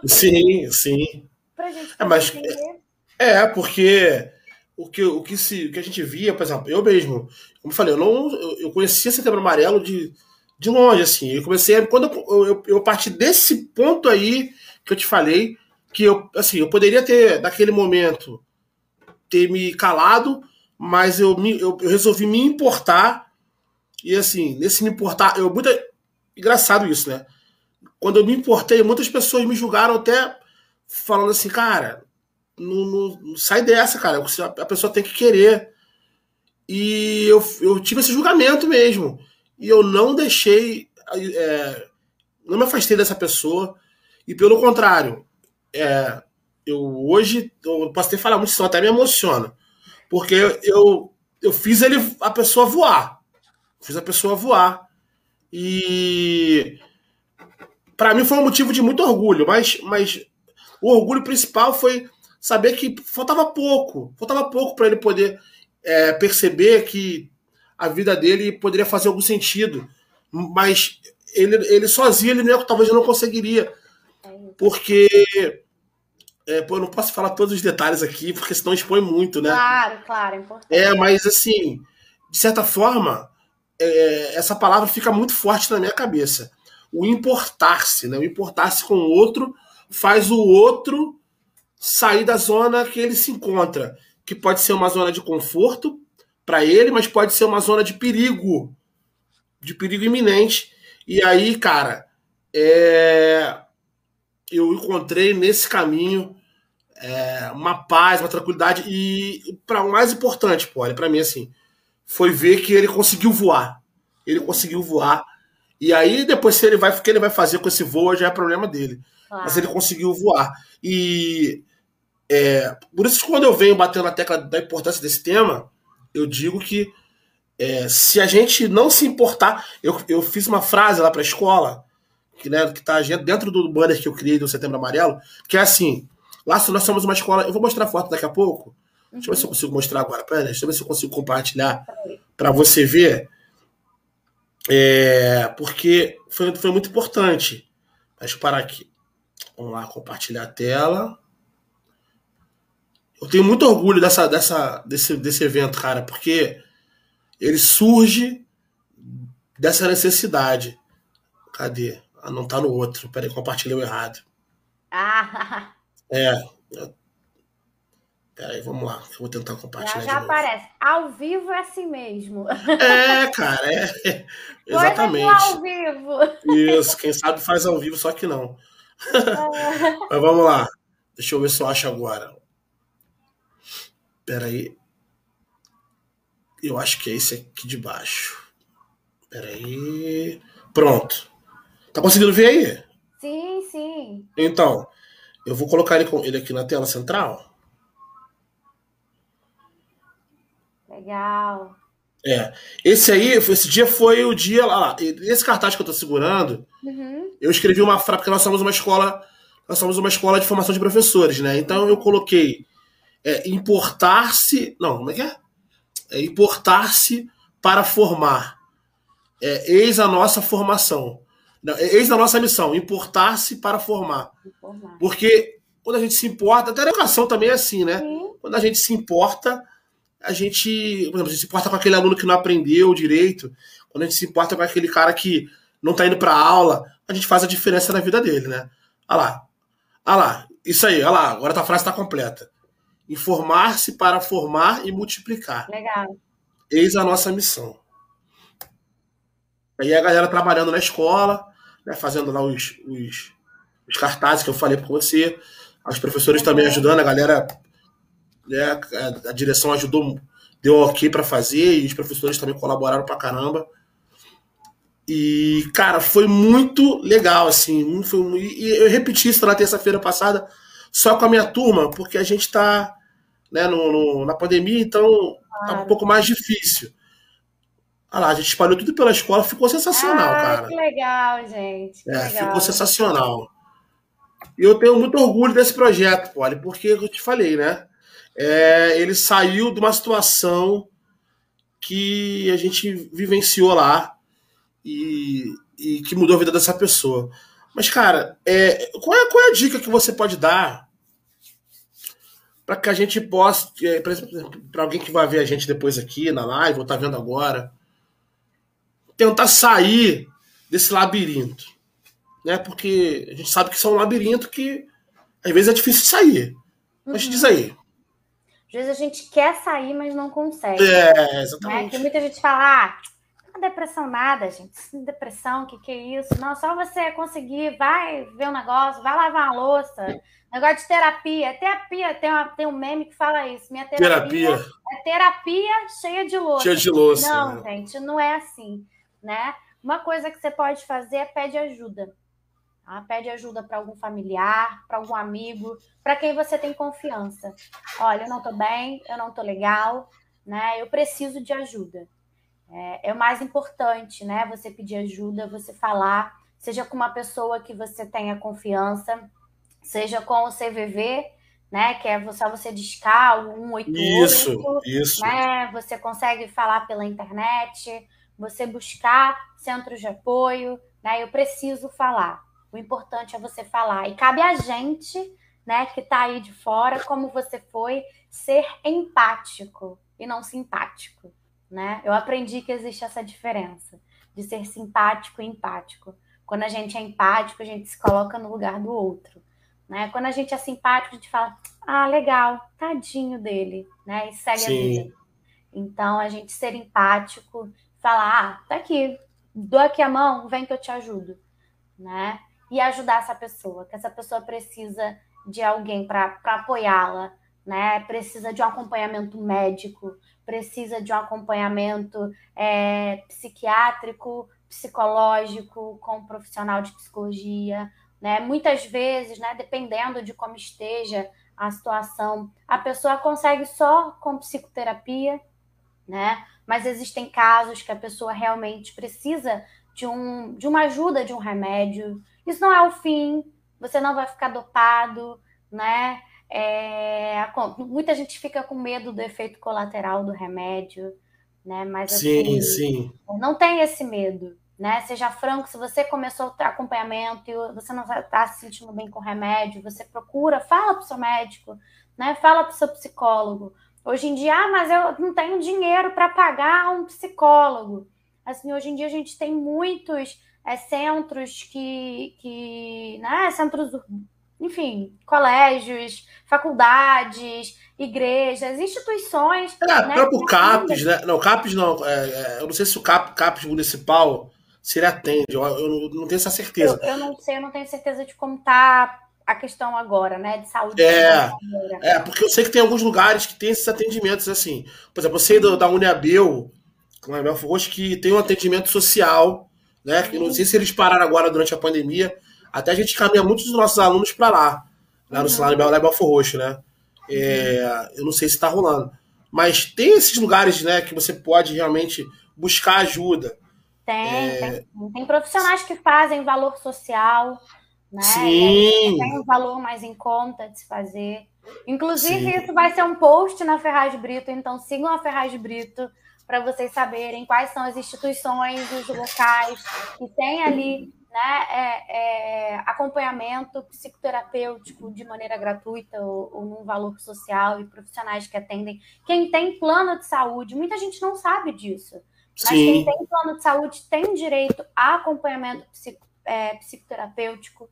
Sim, sim. pra gente é, mas, entender. É, porque o que, o, que se, o que a gente via, por exemplo, eu mesmo, como eu falei, eu não eu, eu conhecia Setembro Amarelo de de longe, assim. Eu comecei. Quando eu, eu, eu parti desse ponto aí que eu te falei, que eu, assim, eu poderia ter, naquele momento, ter me calado, mas eu, me, eu, eu resolvi me importar. E assim, nesse me importar, eu muito engraçado isso, né? Quando eu me importei, muitas pessoas me julgaram até falando assim, cara, não, não, não sai dessa, cara. A pessoa tem que querer. E eu, eu tive esse julgamento mesmo e eu não deixei, é, não me afastei dessa pessoa. E pelo contrário, é, eu hoje eu posso ter falado muito, isso até me emociona, porque eu, eu fiz ele a pessoa voar, fiz a pessoa voar. E para mim foi um motivo de muito orgulho, mas, mas o orgulho principal foi saber que faltava pouco, faltava pouco para ele poder é, perceber que a vida dele poderia fazer algum sentido, mas ele, ele sozinho ele não, talvez não conseguiria, porque é, pô, eu não posso falar todos os detalhes aqui, porque senão expõe muito, né? Claro, claro, é importante. É, mas assim, de certa forma, é, essa palavra fica muito forte na minha cabeça. O importar-se, né? O importar-se com o outro faz o outro sair da zona que ele se encontra que pode ser uma zona de conforto para ele, mas pode ser uma zona de perigo, de perigo iminente. E aí, cara, é... eu encontrei nesse caminho é, uma paz, uma tranquilidade e para o mais importante, pô, para mim assim, foi ver que ele conseguiu voar. Ele conseguiu voar. E aí depois se ele vai, o que ele vai fazer com esse voo já é problema dele. Mas ele conseguiu voar. E é, por isso, quando eu venho batendo na tecla da importância desse tema, eu digo que é, se a gente não se importar. Eu, eu fiz uma frase lá para a escola, que né, está dentro do banner que eu criei do Setembro Amarelo, que é assim: lá nós somos uma escola. Eu vou mostrar a foto daqui a pouco. Deixa eu ver se eu consigo mostrar agora. Pera, deixa eu ver se eu consigo compartilhar para você ver. É, porque foi, foi muito importante. Deixa eu parar aqui. Vamos lá, compartilhar a tela. Eu tenho muito orgulho dessa, dessa, desse, desse evento, cara, porque ele surge dessa necessidade. Cadê? Ah, não tá no outro. Peraí, compartilhei o errado. Ah! É. Peraí, vamos lá. Eu vou tentar compartilhar. Já, já aparece. Ao vivo é assim mesmo. É, cara, é. é exatamente. ao vivo. Isso, quem sabe faz ao vivo, só que não. É. Mas vamos lá. Deixa eu ver se eu acho agora. Pera aí. Eu acho que é esse aqui de baixo. Pera aí. Pronto. Tá conseguindo ver aí? Sim, sim. Então, eu vou colocar ele, ele aqui na tela central. Legal. É. Esse aí, esse dia foi o dia lá. Esse cartaz que eu tô segurando, uhum. eu escrevi uma frase, porque nós somos uma escola. Nós somos uma escola de formação de professores, né? Então eu coloquei é, importar-se. Não, como é que é? é importar-se para formar. É, eis a nossa formação. Não, é, eis a nossa missão, importar-se para formar. formar. Porque quando a gente se importa, até a educação também é assim, né? Sim. Quando a gente se importa, a gente, por exemplo, a gente se importa com aquele aluno que não aprendeu direito, quando a gente se importa com aquele cara que não está indo para aula, a gente faz a diferença na vida dele, né? Olha lá. Olha lá. Isso aí, olha lá. Agora a frase está completa. Informar-se para formar e multiplicar. Legal. Eis a nossa missão. Aí a galera trabalhando na escola, né, fazendo lá os, os, os cartazes que eu falei para você, os professores também ajudando, a galera, né, a, a direção ajudou, deu ok para fazer, e os professores também colaboraram para caramba. E, cara, foi muito legal, assim. Foi, e eu repeti isso na terça-feira passada, só com a minha turma, porque a gente está né, no, no, na pandemia, então claro. tá um pouco mais difícil. Olha lá, a gente espalhou tudo pela escola, ficou sensacional, ah, cara. Que legal, gente. Que é, legal. ficou sensacional. E eu tenho muito orgulho desse projeto, Poli, porque eu te falei, né? É, ele saiu de uma situação que a gente vivenciou lá e, e que mudou a vida dessa pessoa. Mas, cara, é, qual, é, qual é a dica que você pode dar para que a gente possa, é, para alguém que vai ver a gente depois aqui na live, ou tá vendo agora, tentar sair desse labirinto. Né? Porque a gente sabe que isso é um labirinto que às vezes é difícil de sair. Mas uhum. diz aí. Às vezes a gente quer sair, mas não consegue. É, exatamente. Né? Que muita gente fala, ah, depressão nada, gente. Depressão, o que, que é isso? Não, só você conseguir, vai ver um negócio, vai lavar uma louça, Negócio de terapia. Terapia, tem, uma, tem um meme que fala isso. Minha terapia, terapia. é terapia cheia de louça. Cheia de louça. Não, né? gente, não é assim, né? Uma coisa que você pode fazer é pedir ajuda. Tá? Pede ajuda para algum familiar, para algum amigo, para quem você tem confiança. Olha, eu não estou bem, eu não estou legal, né? Eu preciso de ajuda. É, é o mais importante, né? Você pedir ajuda, você falar, seja com uma pessoa que você tenha confiança, seja com o CVV, né, que é só você discar o 188, isso, isso. né, você consegue falar pela internet, você buscar centros de apoio, né, eu preciso falar. O importante é você falar. E cabe a gente, né, que está aí de fora, como você foi, ser empático e não simpático, né? Eu aprendi que existe essa diferença de ser simpático e empático. Quando a gente é empático, a gente se coloca no lugar do outro. Né? Quando a gente é simpático, a gente fala, ah, legal, tadinho dele, né? E segue Sim. a vida. Então, a gente ser empático, falar, ah, tá aqui, dou aqui a mão, vem que eu te ajudo, né? E ajudar essa pessoa, que essa pessoa precisa de alguém para apoiá-la, né? Precisa de um acompanhamento médico, precisa de um acompanhamento é, psiquiátrico, psicológico, com um profissional de psicologia, né? Muitas vezes, né, dependendo de como esteja a situação, a pessoa consegue só com psicoterapia, né? Mas existem casos que a pessoa realmente precisa de, um, de uma ajuda de um remédio. Isso não é o fim, você não vai ficar dopado, né? É, muita gente fica com medo do efeito colateral do remédio, né? Mas assim, sim, sim. não tem esse medo né? Seja franco, se você começou o acompanhamento e você não está se sentindo bem com o remédio, você procura, fala para o seu médico, né? Fala para o seu psicólogo. Hoje em dia, ah, mas eu não tenho dinheiro para pagar um psicólogo. Assim, hoje em dia a gente tem muitos é, centros que, que, né? Centros, enfim, colégios, faculdades, igrejas, instituições. É, né, próprio CAPES, né? Não, CAPES não. É, é, eu não sei se o CAP, CAPES municipal se ele atende. Eu, eu não tenho essa certeza. Eu, eu, não sei, eu não tenho certeza de como está a questão agora, né? De saúde. É, é, porque eu sei que tem alguns lugares que tem esses atendimentos assim. Por exemplo, eu sei do, da Uniabel, que tem um atendimento social, né? Que não sei se eles pararam agora durante a pandemia. Até a gente caminha muitos dos nossos alunos para lá, lá no cenário uhum. Belfor Roxo, né? É, eu não sei se está rolando. Mas tem esses lugares, né, que você pode realmente buscar ajuda. Tem, é... tem, tem, profissionais que fazem valor social, né? Sim. Tem um valor mais em conta de se fazer. Inclusive, Sim. isso vai ser um post na Ferraz Brito, então sigam a Ferraz Brito para vocês saberem quais são as instituições, os locais que tem ali né, é, é, acompanhamento psicoterapêutico de maneira gratuita ou, ou num valor social e profissionais que atendem. Quem tem plano de saúde, muita gente não sabe disso. Mas Sim. quem tem plano de saúde tem direito a acompanhamento psico, é, psicoterapêutico,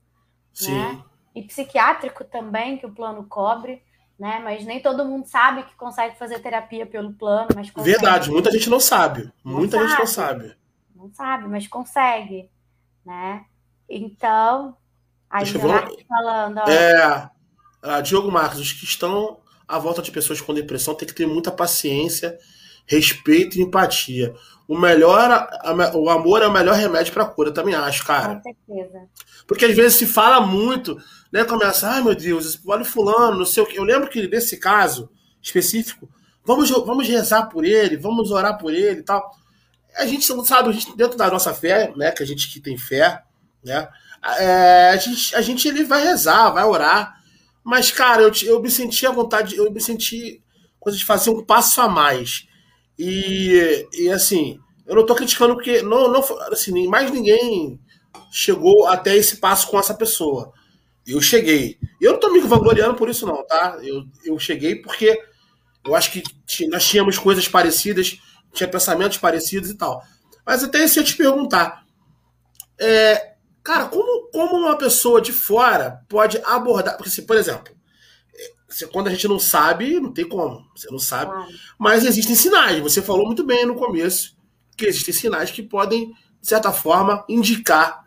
Sim. né? E psiquiátrico também, que o plano cobre, né? Mas nem todo mundo sabe que consegue fazer terapia pelo plano, mas consegue. Verdade, muita gente não sabe. Não muita sabe. gente não sabe. Não sabe, mas consegue, né? Então, aí eu... falando. Ó. É, uh, Diogo Marcos, os que estão à volta de pessoas com depressão tem que ter muita paciência, respeito e empatia o melhor, a, o amor é o melhor remédio para cura, também acho, cara. Com certeza. Porque às vezes se fala muito, né? Começa, ai meu Deus, olha fulano, não sei o que. Eu lembro que nesse caso específico, vamos, vamos rezar por ele, vamos orar por ele e tal. A gente não sabe, a gente, dentro da nossa fé, né? Que a gente que tem fé, né? É, a, gente, a gente ele vai rezar, vai orar. Mas, cara, eu, eu me senti à vontade, eu me senti coisa de fazer um passo a mais e, e assim, eu não tô criticando porque não, não, assim, mais ninguém chegou até esse passo com essa pessoa. Eu cheguei. Eu não tô me vangloriando por isso, não, tá? Eu, eu cheguei porque eu acho que nós tínhamos coisas parecidas, tinha pensamentos parecidos e tal. Mas até se eu te perguntar, é, cara, como, como uma pessoa de fora pode abordar. Porque, assim, por exemplo, quando a gente não sabe, não tem como. Você não sabe. Mas existem sinais. Você falou muito bem no começo que existem sinais que podem, de certa forma, indicar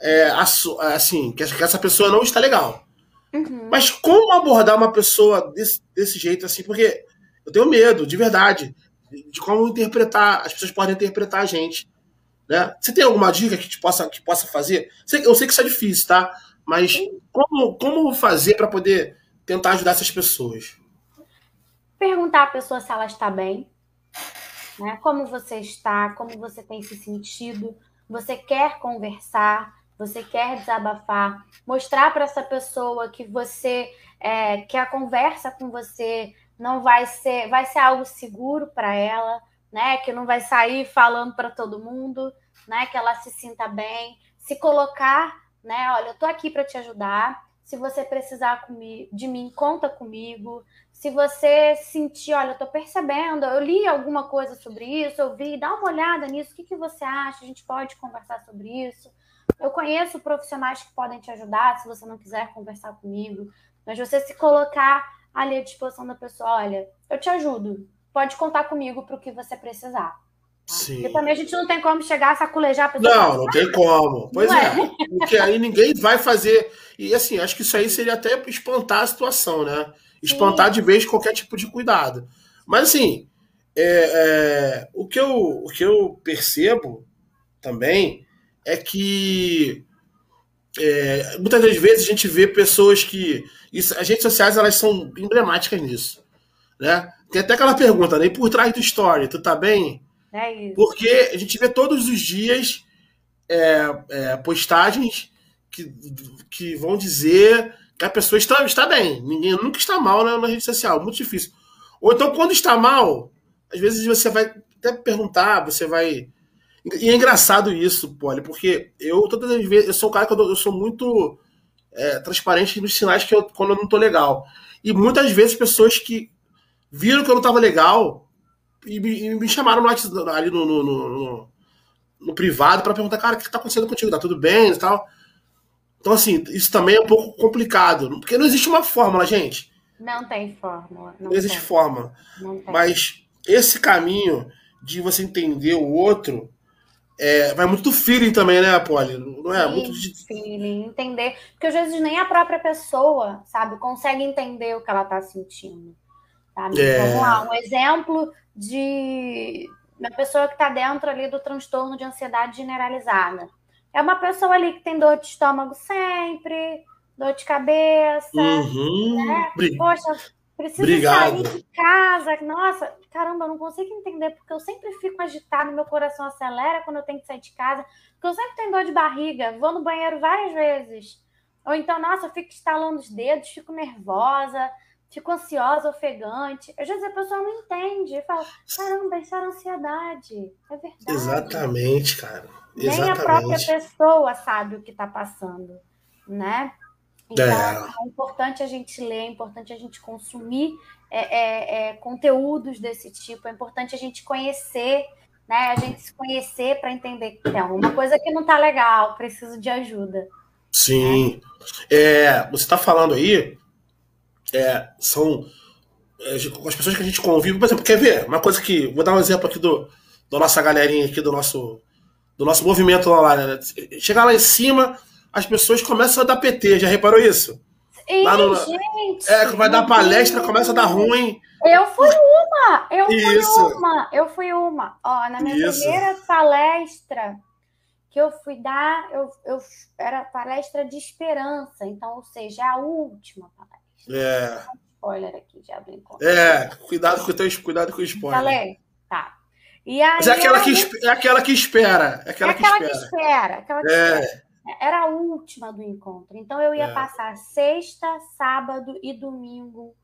é, assim, que essa pessoa não está legal. Uhum. Mas como abordar uma pessoa desse, desse jeito assim? Porque eu tenho medo, de verdade, de como interpretar. As pessoas podem interpretar a gente. Né? Você tem alguma dica que te possa, que possa fazer? Eu sei que isso é difícil, tá? Mas como, como fazer para poder tentar ajudar essas pessoas. Perguntar à pessoa se ela está bem, né? Como você está, como você tem se sentido, você quer conversar, você quer desabafar, mostrar para essa pessoa que você é, que a conversa com você não vai ser, vai ser algo seguro para ela, né? Que não vai sair falando para todo mundo, né? Que ela se sinta bem, se colocar, né? Olha, eu tô aqui para te ajudar. Se você precisar de mim, conta comigo. Se você sentir, olha, eu tô percebendo, eu li alguma coisa sobre isso, eu vi, dá uma olhada nisso, o que, que você acha? A gente pode conversar sobre isso. Eu conheço profissionais que podem te ajudar se você não quiser conversar comigo. Mas você se colocar ali à disposição da pessoa, olha, eu te ajudo, pode contar comigo para o que você precisar. Sim. Porque também a gente não tem como chegar a saculejar a pessoa. Não, não tem como. Pois é. é. Porque aí ninguém vai fazer. E assim, acho que isso aí seria até espantar a situação, né? Espantar Sim. de vez qualquer tipo de cuidado. Mas assim, é, é, o, que eu, o que eu percebo também é que é, muitas das vezes a gente vê pessoas que. Isso, as redes sociais elas são emblemáticas nisso. Né? Tem até aquela pergunta, né? E por trás do story, tu tá bem? É isso. Porque a gente vê todos os dias é, é, postagens que, que vão dizer que a pessoa está, está bem. Ninguém nunca está mal na, na rede social, muito difícil. Ou então, quando está mal, às vezes você vai até perguntar, você vai e é engraçado isso, Poli, porque eu todas as vezes, eu sou um cara que eu, eu sou muito é, transparente nos sinais que eu, quando eu não tô legal. E muitas vezes pessoas que viram que eu não tava legal e me, e me chamaram no, ali no, no, no, no privado para perguntar, cara, o que tá acontecendo contigo? Tá tudo bem e tal? Então, assim, isso também é um pouco complicado, porque não existe uma fórmula, gente. Não tem fórmula. Não, não existe tem. fórmula. Não Mas esse caminho de você entender o outro é, vai muito do feeling também, né, Polly? Não é? Sim, muito de... feeling, entender. Porque às vezes nem a própria pessoa, sabe, consegue entender o que ela tá sentindo. Sabe? É... Vamos lá, um exemplo de uma pessoa que está dentro ali do transtorno de ansiedade generalizada. É uma pessoa ali que tem dor de estômago sempre, dor de cabeça, uhum. né? Poxa, Preciso Obrigado. sair de casa. Nossa, caramba, eu não consigo entender, porque eu sempre fico agitado, meu coração acelera quando eu tenho que sair de casa, porque eu sempre tenho dor de barriga, vou no banheiro várias vezes. Ou então, nossa, eu fico estalando os dedos, fico nervosa, fico ansiosa, ofegante. Às vezes a pessoa não entende e fala: caramba, isso era ansiedade. É verdade. Exatamente, cara. Exatamente. Nem a própria pessoa sabe o que está passando, né? Então, é. é. importante a gente ler, é importante a gente consumir é, é, é, conteúdos desse tipo, é importante a gente conhecer, né? A gente se conhecer para entender que tem alguma coisa que não está legal, preciso de ajuda. Sim. É, você está falando aí, são com as pessoas que a gente convive, por exemplo, quer ver? Uma coisa que. Vou dar um exemplo aqui do, da nossa galerinha aqui, do nosso, do nosso movimento lá, né? Chegar lá em cima as pessoas começam a dar PT. Já reparou isso? Ei, no, gente! É, vai dar palestra, começa a dar ruim. Eu fui uma! Eu isso. fui uma! Eu fui uma. Ó, na minha isso. primeira palestra que eu fui dar, eu, eu era palestra de esperança, então, ou seja, a última palestra. É. Spoiler aqui, já abri É, cuidado com o teu, cuidado com o spoiler. Falei? Tá. E aí, Mas é aquela, que, é aquela que espera. É aquela, é aquela que, espera. que espera. Aquela que é. espera. Era a última do encontro. Então eu ia é. passar sexta, sábado e domingo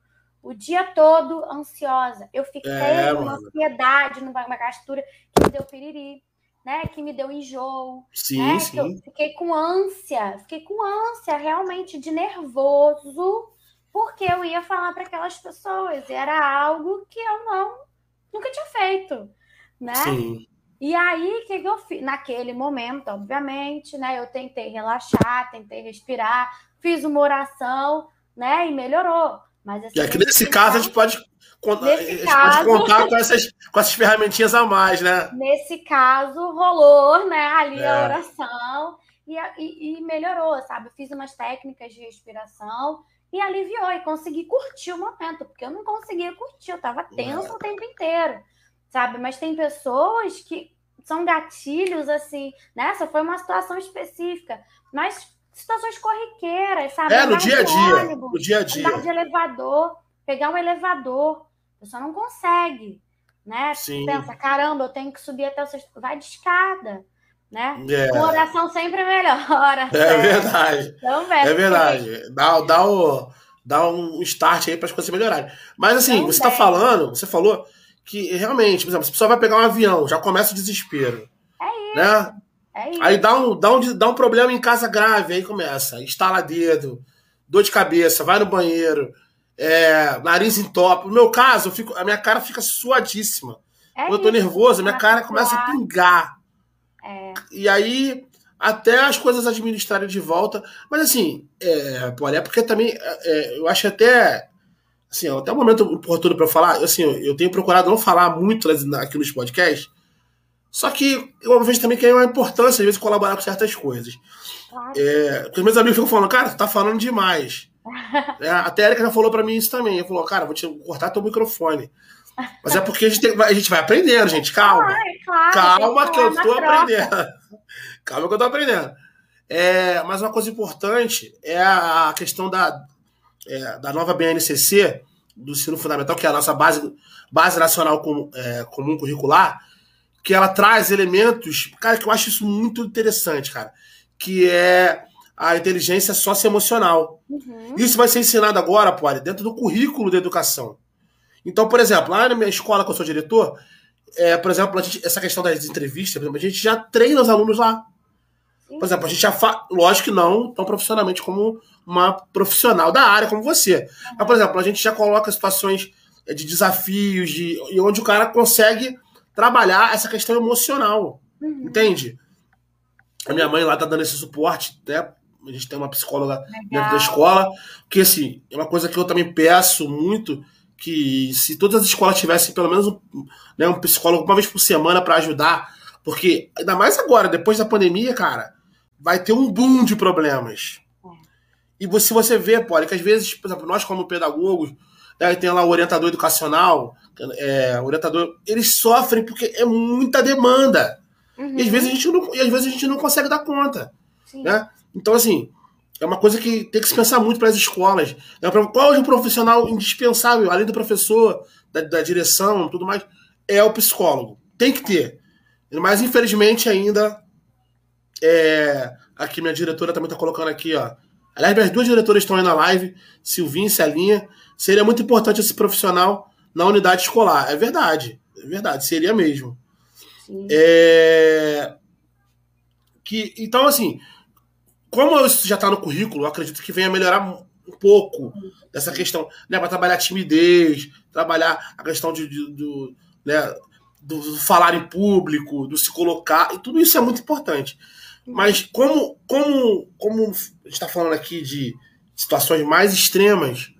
o dia todo ansiosa. Eu fiquei é, numa ansiedade, numa gastura que me deu piriri, né? Que me deu enjoo. Sim, né? sim. eu fiquei com ânsia, fiquei com ânsia realmente de nervoso, porque eu ia falar para aquelas pessoas. E era algo que eu não nunca tinha feito, né? Sim. E aí, o que, que eu fiz? Naquele momento, obviamente, né? Eu tentei relaxar, tentei respirar, fiz uma oração, né? E melhorou. Mas assim, e aqui nesse caso a gente pode, a gente caso, pode contar com essas, com essas ferramentinhas a mais, né? Nesse caso, rolou, né? Ali é. a oração e, e, e melhorou, sabe? Eu fiz umas técnicas de respiração e aliviou e consegui curtir o momento, porque eu não conseguia curtir, eu estava tenso é. o tempo inteiro sabe? Mas tem pessoas que são gatilhos, assim, nessa né? foi uma situação específica, mas situações corriqueiras, sabe? É, no dia a dia. Ônibus, no dia a dia. Andar de elevador, pegar um elevador, a pessoa não consegue, né? Sim. Pensa, caramba, eu tenho que subir até o sexto. Vai de escada, né? É. Uma oração sempre melhora. É, é verdade. Então, é verdade. Dá, dá, o, dá um start aí para as coisas melhorarem. Mas assim, você está falando, você falou que realmente, por exemplo, se a pessoa vai pegar um avião, já começa o desespero. É isso. Né? É isso. Aí dá um, dá, um, dá um problema em casa grave, aí começa. Instala dedo, dor de cabeça, vai no banheiro, é, nariz entope. No meu caso, fico, a minha cara fica suadíssima. É Quando eu tô nervoso, a minha cara começa a pingar. É. E aí, até as coisas administrarem de volta. Mas assim, é, pô, é porque também é, eu acho até. Assim, até o momento oportuno para eu falar, assim, eu tenho procurado não falar muito aqui nos podcasts, só que eu vejo também que é uma importância, às vezes, colaborar com certas coisas. Claro. É, porque meus amigos ficam falando, cara, tu tá falando demais. é, até a Erika já falou para mim isso também. Ele falou, cara, vou te cortar teu microfone. Mas é porque a gente, tem, a gente vai aprendendo, gente. Calma. claro, Calma que eu tô aprendendo. Calma que eu tô aprendendo. É, mas uma coisa importante é a questão da, é, da nova BNCC, do ensino fundamental, que é a nossa base, base nacional com, é, comum curricular, que ela traz elementos, cara, que eu acho isso muito interessante, cara, que é a inteligência socioemocional. Uhum. Isso vai ser ensinado agora, pode, dentro do currículo da educação. Então, por exemplo, lá na minha escola que eu sou diretor, é, por exemplo, gente, essa questão das entrevistas, exemplo, a gente já treina os alunos lá. Por exemplo, a gente já faz, lógico que não tão profissionalmente como uma profissional da área como você. Mas, por exemplo, a gente já coloca situações de desafios, de, e onde o cara consegue trabalhar essa questão emocional. Uhum. Entende? A minha mãe lá tá dando esse suporte, né? A gente tem uma psicóloga Legal. dentro da escola, que assim, é uma coisa que eu também peço muito, que se todas as escolas tivessem pelo menos um, né, um psicólogo uma vez por semana para ajudar, porque ainda mais agora, depois da pandemia, cara, vai ter um boom de problemas. E você, você vê, pode que às vezes, por exemplo, nós como pedagogos, né, tem lá o orientador educacional, é, orientador, eles sofrem porque é muita demanda. Uhum. E, às vezes a gente não, e às vezes a gente não consegue dar conta. Né? Então, assim, é uma coisa que tem que se pensar muito para as escolas. É, qual é o profissional indispensável, além do professor, da, da direção tudo mais? É o psicólogo. Tem que ter. Mas, infelizmente, ainda. É, aqui, minha diretora também está colocando aqui, ó. Aliás, minhas duas diretoras estão aí na live, Silvinha e Celinha. Seria muito importante esse profissional na unidade escolar. É verdade, é verdade, seria mesmo. É... Que, então, assim, como isso já está no currículo, acredito que venha melhorar um pouco dessa questão, né, para trabalhar a timidez, trabalhar a questão de, de do, né, do falar em público, do se colocar, e tudo isso é muito importante. Mas como, como, como a gente está falando aqui de situações mais extremas,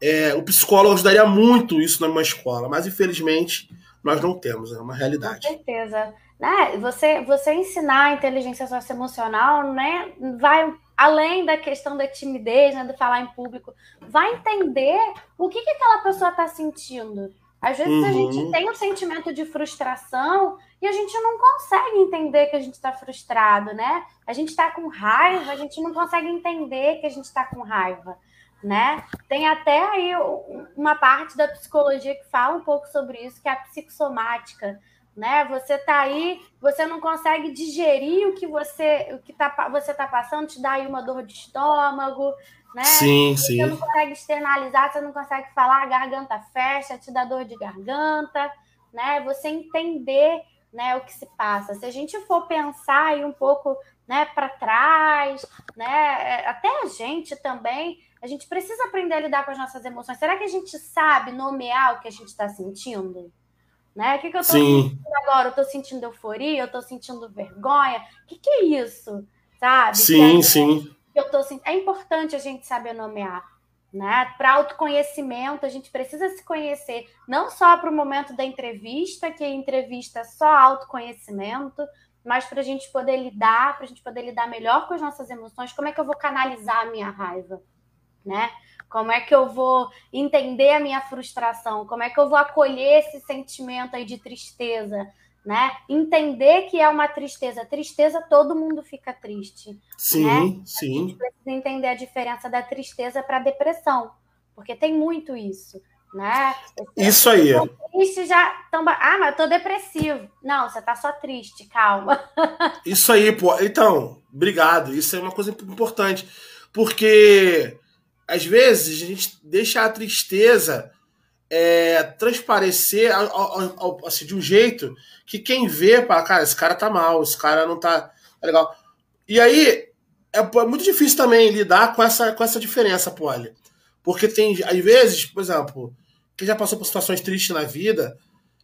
é, o psicólogo ajudaria muito isso numa escola, mas infelizmente nós não temos, é uma realidade. Com certeza. Né? Você, você ensinar a inteligência socioemocional né, vai além da questão da timidez, né, de falar em público, vai entender o que, que aquela pessoa está sentindo. Às vezes uhum. a gente uhum. tem um sentimento de frustração e a gente não consegue entender que a gente está frustrado, né? A gente está com raiva, a gente não consegue entender que a gente está com raiva né? Tem até aí uma parte da psicologia que fala um pouco sobre isso, que é a psicossomática, né? Você tá aí, você não consegue digerir o que você o que tá, você tá passando, te dá aí uma dor de estômago, né? Sim, você sim. Você não consegue externalizar, você não consegue falar, a garganta fecha, te dá dor de garganta, né? Você entender, né, o que se passa. Se a gente for pensar aí um pouco, né, para trás, né, é, até a gente também a gente precisa aprender a lidar com as nossas emoções. Será que a gente sabe nomear o que a gente está sentindo? Né? O que, que eu estou sentindo agora? Eu estou sentindo euforia? Eu estou sentindo vergonha? O que, que é isso? Sabe? Sim, sim. Eu tô, é importante a gente saber nomear. Né? Para autoconhecimento, a gente precisa se conhecer, não só para o momento da entrevista, que a entrevista é só autoconhecimento, mas para a gente poder lidar, para a gente poder lidar melhor com as nossas emoções, como é que eu vou canalizar a minha raiva? né? Como é que eu vou entender a minha frustração? Como é que eu vou acolher esse sentimento aí de tristeza, né? Entender que é uma tristeza. Tristeza, todo mundo fica triste. Sim, né? sim. A gente precisa entender a diferença da tristeza para a depressão, porque tem muito isso. né? Isso aí. Triste já tão... Ah, mas eu tô depressivo. Não, você tá só triste, calma. Isso aí, pô. Então, obrigado. Isso é uma coisa importante. Porque às vezes a gente deixa a tristeza é, transparecer assim, de um jeito que quem vê fala, cara, esse cara tá mal, esse cara não tá, tá legal. E aí é, é muito difícil também lidar com essa, com essa diferença, Poli. Porque tem, às vezes, por exemplo, quem já passou por situações tristes na vida,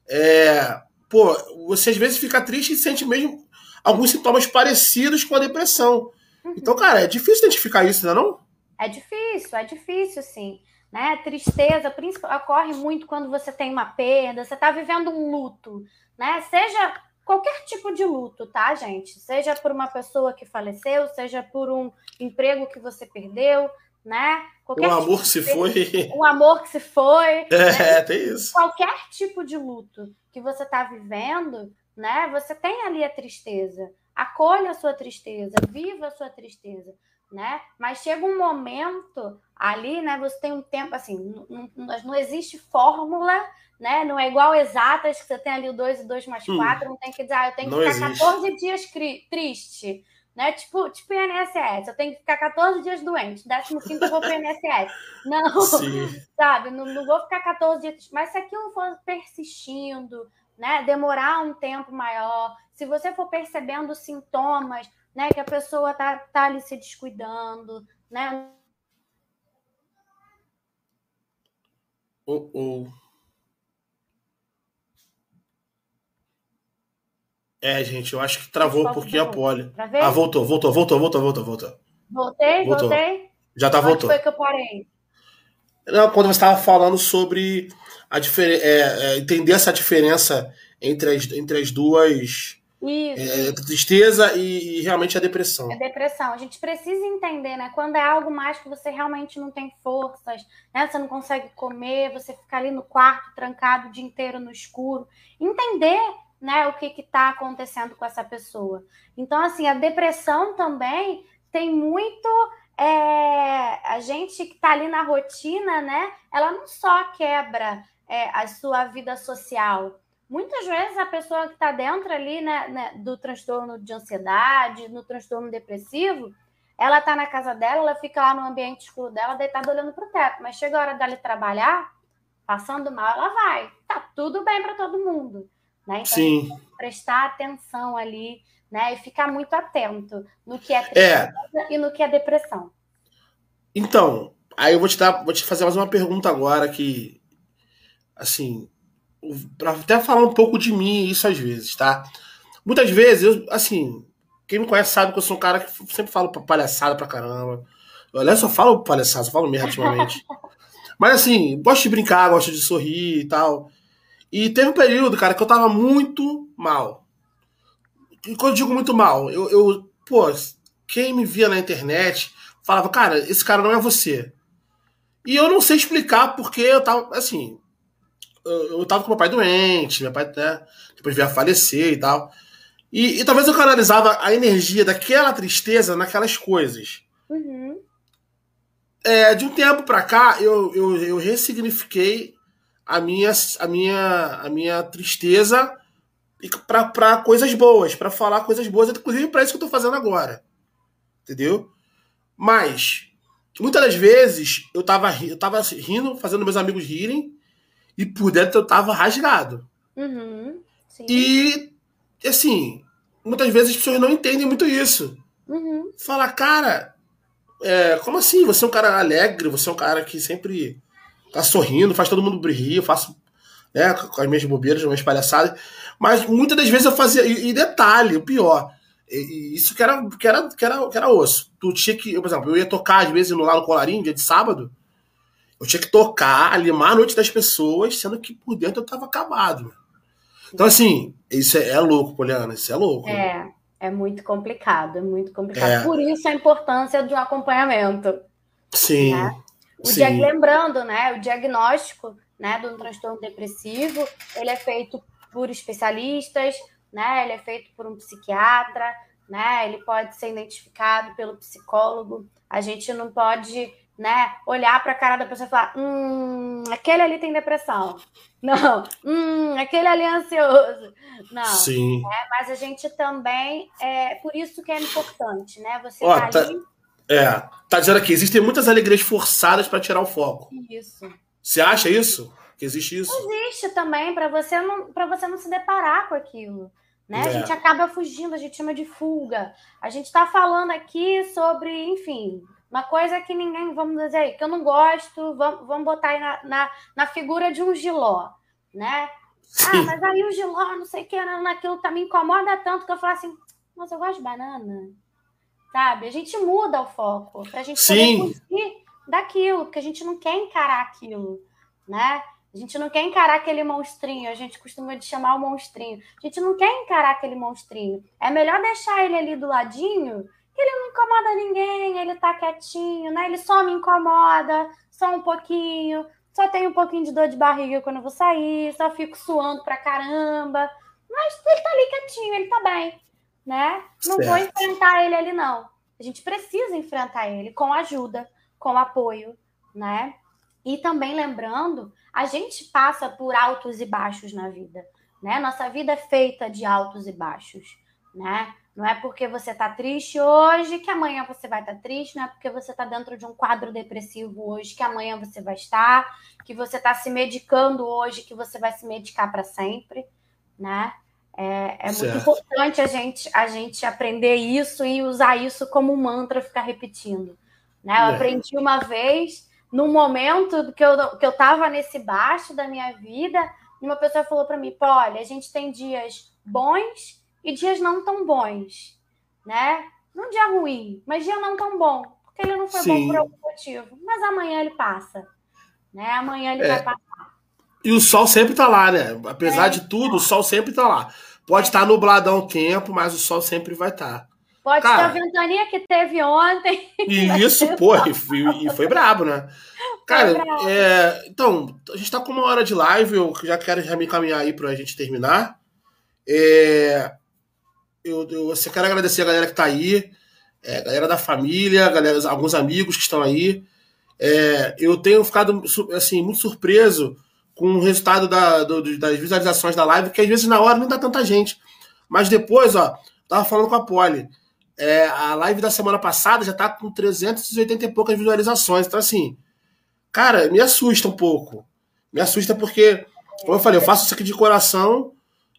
é, pô, você às vezes fica triste e sente mesmo alguns sintomas parecidos com a depressão. Uhum. Então, cara, é difícil identificar isso, não é não? É difícil, é difícil, sim. Né? Tristeza ocorre muito quando você tem uma perda, você está vivendo um luto, né? Seja qualquer tipo de luto, tá, gente? Seja por uma pessoa que faleceu, seja por um emprego que você perdeu, né? Qualquer um amor tipo que se foi. Um amor que se foi. É, né? tem isso. Qualquer tipo de luto que você está vivendo, né? Você tem ali a tristeza. Acolha a sua tristeza, viva a sua tristeza, né? Mas chega um momento ali, né? Você tem um tempo assim, não, não, não existe fórmula, né? Não é igual exatas que você tem ali o 2 e 2 mais 4, hum, não tem que dizer, ah, eu tenho que ficar existe. 14 dias triste né? Tipo, tipo INSS, eu tenho que ficar 14 dias doente, 15 eu vou para o INSS. Não, Sim. sabe? Não, não vou ficar 14 dias. Mas se aquilo for persistindo, né? Demorar um tempo maior, se você for percebendo sintomas, né? Que a pessoa tá, tá ali se descuidando, né? Oh, oh. É, gente, eu acho que travou um pouquinho a pole. Ah, voltou, voltou, voltou, voltou, voltou, voltou. Voltei, voltou. voltei. Já tá voltou. foi que eu parei? Não, quando você estava falando sobre a difer é, é, entender essa diferença entre as, entre as duas. Isso. É, tristeza e, e, realmente a depressão. A depressão. A gente precisa entender, né? Quando é algo mais que você realmente não tem forças, né? Você não consegue comer, você fica ali no quarto trancado o dia inteiro no escuro. Entender né, o que está acontecendo com essa pessoa. Então, assim, a depressão também tem muito. É, a gente que está ali na rotina, né? Ela não só quebra é, a sua vida social. Muitas vezes a pessoa que está dentro ali né, né, do transtorno de ansiedade, no transtorno depressivo, ela está na casa dela, ela fica lá no ambiente escuro dela, deitada olhando para o teto. Mas chega a hora dela trabalhar, passando mal, ela vai. Tá tudo bem para todo mundo. Né? Então, Sim. prestar atenção ali, né? E ficar muito atento no que é tristeza é. e no que é depressão. Então, aí eu vou te dar, vou te fazer mais uma pergunta agora que, assim, para até falar um pouco de mim isso às vezes, tá? Muitas vezes, eu, assim, quem me conhece sabe que eu sou um cara que sempre falo palhaçada pra caramba. Aliás, só falo palhaçada, só falo merda ultimamente. Mas assim, gosto de brincar, gosto de sorrir e tal. E teve um período, cara, que eu tava muito mal. E quando eu digo muito mal, eu, eu pô, quem me via na internet falava, cara, esse cara não é você. E eu não sei explicar porque eu tava, assim, eu, eu tava com meu pai doente, meu pai né, depois veio a falecer e tal. E, e, talvez eu canalizava a energia daquela tristeza naquelas coisas. Uhum. É, de um tempo pra cá, eu, eu, eu ressignifiquei a minha, a minha, a minha tristeza para coisas boas, para falar coisas boas, inclusive para isso que eu estou fazendo agora. Entendeu? Mas, muitas das vezes, eu tava, eu tava rindo, fazendo meus amigos rirem, e por dentro eu tava rasgado. Uhum, e, assim, muitas vezes as pessoas não entendem muito isso. Uhum. Fala, cara, é, como assim? Você é um cara alegre, você é um cara que sempre tá sorrindo, faz todo mundo rir, eu faço né, com as minhas bobeiras, as minhas palhaçadas. Mas muitas das vezes eu fazia. E, e detalhe, o pior. E, e isso que era, que, era, que, era, que era osso. Tu tinha que, eu, por exemplo, eu ia tocar às vezes no, lá no Colarinho, dia de sábado. Eu tinha que tocar, animar a noite das pessoas, sendo que por dentro eu tava acabado. Então, assim, isso é, é louco, Poliana, isso é louco. É, é muito complicado, é muito complicado. É. Por isso a importância do acompanhamento. Sim. Né? O diag... Lembrando, né, o diagnóstico né, do transtorno depressivo, ele é feito por especialistas, né, ele é feito por um psiquiatra, né, ele pode ser identificado pelo psicólogo. A gente não pode né? Olhar para a cara da pessoa e falar: hum, aquele ali tem depressão. Não, hum, aquele ali é ansioso. Não. Sim. Né? Mas a gente também. É por isso que é importante, né? Você Ó, tá, ali... É, tá dizendo aqui: existem muitas alegrias forçadas para tirar o foco. Isso. Você acha isso? Que existe isso? Existe também, para você, não, você não se deparar com aquilo. Né? É. A gente acaba fugindo, a gente chama de fuga. A gente está falando aqui sobre, enfim, uma coisa que ninguém, vamos dizer aí, que eu não gosto, vamos, vamos botar aí na, na, na figura de um giló, né? Sim. Ah, mas aí o giló, não sei o que, naquilo tá me incomoda tanto que eu falo assim, mas eu gosto de banana. Sabe? A gente muda o foco pra gente Sim. poder daquilo, porque a gente não quer encarar aquilo, né? A gente não quer encarar aquele monstrinho, a gente costuma de chamar o monstrinho. A gente não quer encarar aquele monstrinho. É melhor deixar ele ali do ladinho ele não incomoda ninguém, ele tá quietinho, né? Ele só me incomoda, só um pouquinho, só tenho um pouquinho de dor de barriga quando eu vou sair, só fico suando pra caramba. Mas ele tá ali quietinho, ele tá bem, né? Não certo. vou enfrentar ele ali, não. A gente precisa enfrentar ele com ajuda, com apoio, né? E também lembrando, a gente passa por altos e baixos na vida, né? Nossa vida é feita de altos e baixos, né? Não é porque você está triste hoje que amanhã você vai estar tá triste, não é porque você está dentro de um quadro depressivo hoje que amanhã você vai estar, que você está se medicando hoje que você vai se medicar para sempre, né? É, é muito importante a gente, a gente aprender isso e usar isso como um mantra, ficar repetindo. Né? Eu é. aprendi uma vez, num momento que eu, que eu tava nesse baixo da minha vida, uma pessoa falou para mim: olha, a gente tem dias bons e dias não tão bons, né? Não dia ruim, mas dia não tão bom, porque ele não foi Sim. bom por algum motivo. Mas amanhã ele passa, né? Amanhã ele é. vai passar. E o sol sempre tá lá, né? Apesar é, de tudo, o sol sempre tá lá. Pode estar é. tá nubladão o tempo, mas o sol sempre vai estar. Tá. Pode Cara, ser a ventania que teve ontem. E isso, pô, e foi, e foi brabo, né? Cara, é, então, a gente tá com uma hora de live, eu já quero já me encaminhar aí pra gente terminar. É, eu, eu você quero agradecer a galera que está aí, é, galera da família, galera, alguns amigos que estão aí. É, eu tenho ficado assim, muito surpreso com o resultado da, do, das visualizações da live, que às vezes na hora não dá tanta gente. Mas depois, ó, tava falando com a Polly. É, a live da semana passada já tá com 380 e poucas visualizações. Então, assim, cara, me assusta um pouco. Me assusta porque, como eu falei, eu faço isso aqui de coração,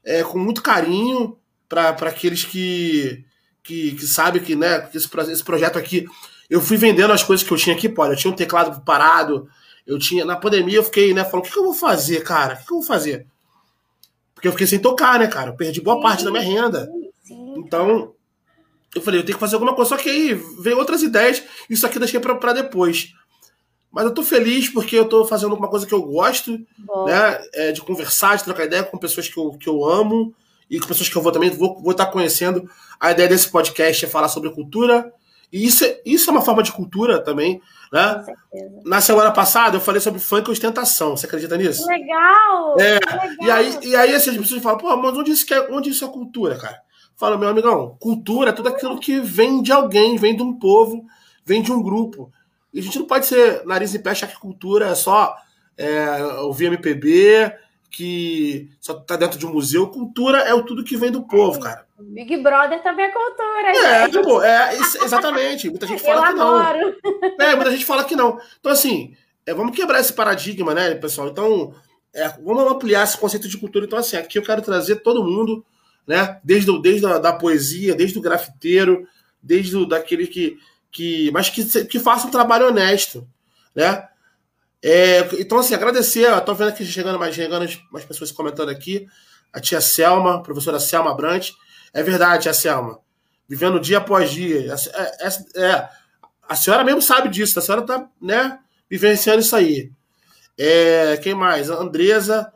é, com muito carinho para aqueles que, que, que sabem que, né, que esse, esse projeto aqui. Eu fui vendendo as coisas que eu tinha aqui, pô. Eu tinha um teclado parado, eu tinha. Na pandemia eu fiquei, né, falando, o que, que eu vou fazer, cara? O que, que eu vou fazer? Porque eu fiquei sem tocar, né, cara? Eu perdi boa sim, parte da minha renda. Sim. Então, eu falei, eu tenho que fazer alguma coisa. Só que aí veio outras ideias, isso aqui deixei pra, pra depois. Mas eu tô feliz porque eu tô fazendo alguma coisa que eu gosto, Bom. né? É, de conversar, de trocar ideia com pessoas que eu, que eu amo e com pessoas que eu vou também vou, vou estar conhecendo. A ideia desse podcast é falar sobre cultura. E isso, é, isso é uma forma de cultura também. Né? Na semana passada eu falei sobre funk e ostentação. Você acredita nisso? Legal! É. Legal. E aí, e aí assim, as pessoas falam, pô, mas onde isso, é, onde isso é cultura, cara? Fala, meu amigão, cultura é tudo aquilo que vem de alguém, vem de um povo, vem de um grupo. E a gente não pode ser nariz em pé achar que cultura é só é, ouvir MPB, que só tá dentro de um museu. Cultura é o tudo que vem do povo, é, cara. Big Brother também é cultura. É, tipo, é exatamente. Muita gente fala Eu que adoro. não. É, muita gente fala que não. Então, assim, é, vamos quebrar esse paradigma, né, pessoal? Então, é, vamos ampliar esse conceito de cultura. Então, assim, aqui eu quero trazer todo mundo, né? Desde, desde a da poesia, desde o grafiteiro, desde o, daquele que. que mas que, que faça um trabalho honesto, né? É, então, assim, agradecer. Estou vendo aqui chegando mais, chegando mais pessoas comentando aqui. A tia Selma, a professora Selma Brant. É verdade, tia Selma. Vivendo dia após dia. É, é, é, a senhora mesmo sabe disso. A senhora está né, vivenciando isso aí. É, quem mais? A Andresa.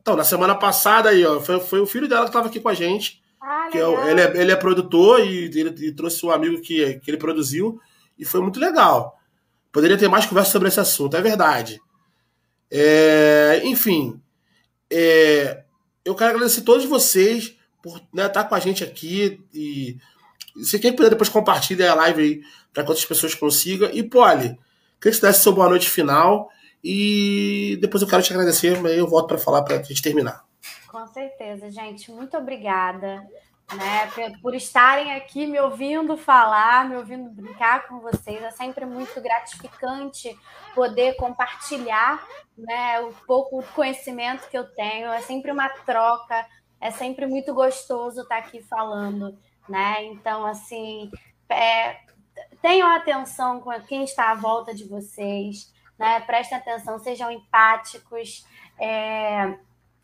Então, na semana passada aí, ó, foi, foi o filho dela que estava aqui com a gente. Ah, que é, ele, é, ele é produtor e ele, ele trouxe o um amigo que, que ele produziu. E foi muito legal. Poderia ter mais conversa sobre esse assunto, é verdade. É, enfim, é, eu quero agradecer a todos vocês por né, estar com a gente aqui. E se quem puder depois compartilhar a live aí para que outras pessoas consigam. E, Poli, Queria que você desse seu boa noite final e depois eu quero te agradecer, aí eu volto para falar para a gente terminar. Com certeza, gente. Muito obrigada né, por estarem aqui me ouvindo falar, me ouvindo brincar com vocês. É sempre muito gratificante poder compartilhar né, o pouco conhecimento que eu tenho. É sempre uma troca, é sempre muito gostoso estar aqui falando. Né? Então, assim, é, tenham atenção com quem está à volta de vocês, né? prestem atenção, sejam empáticos. É,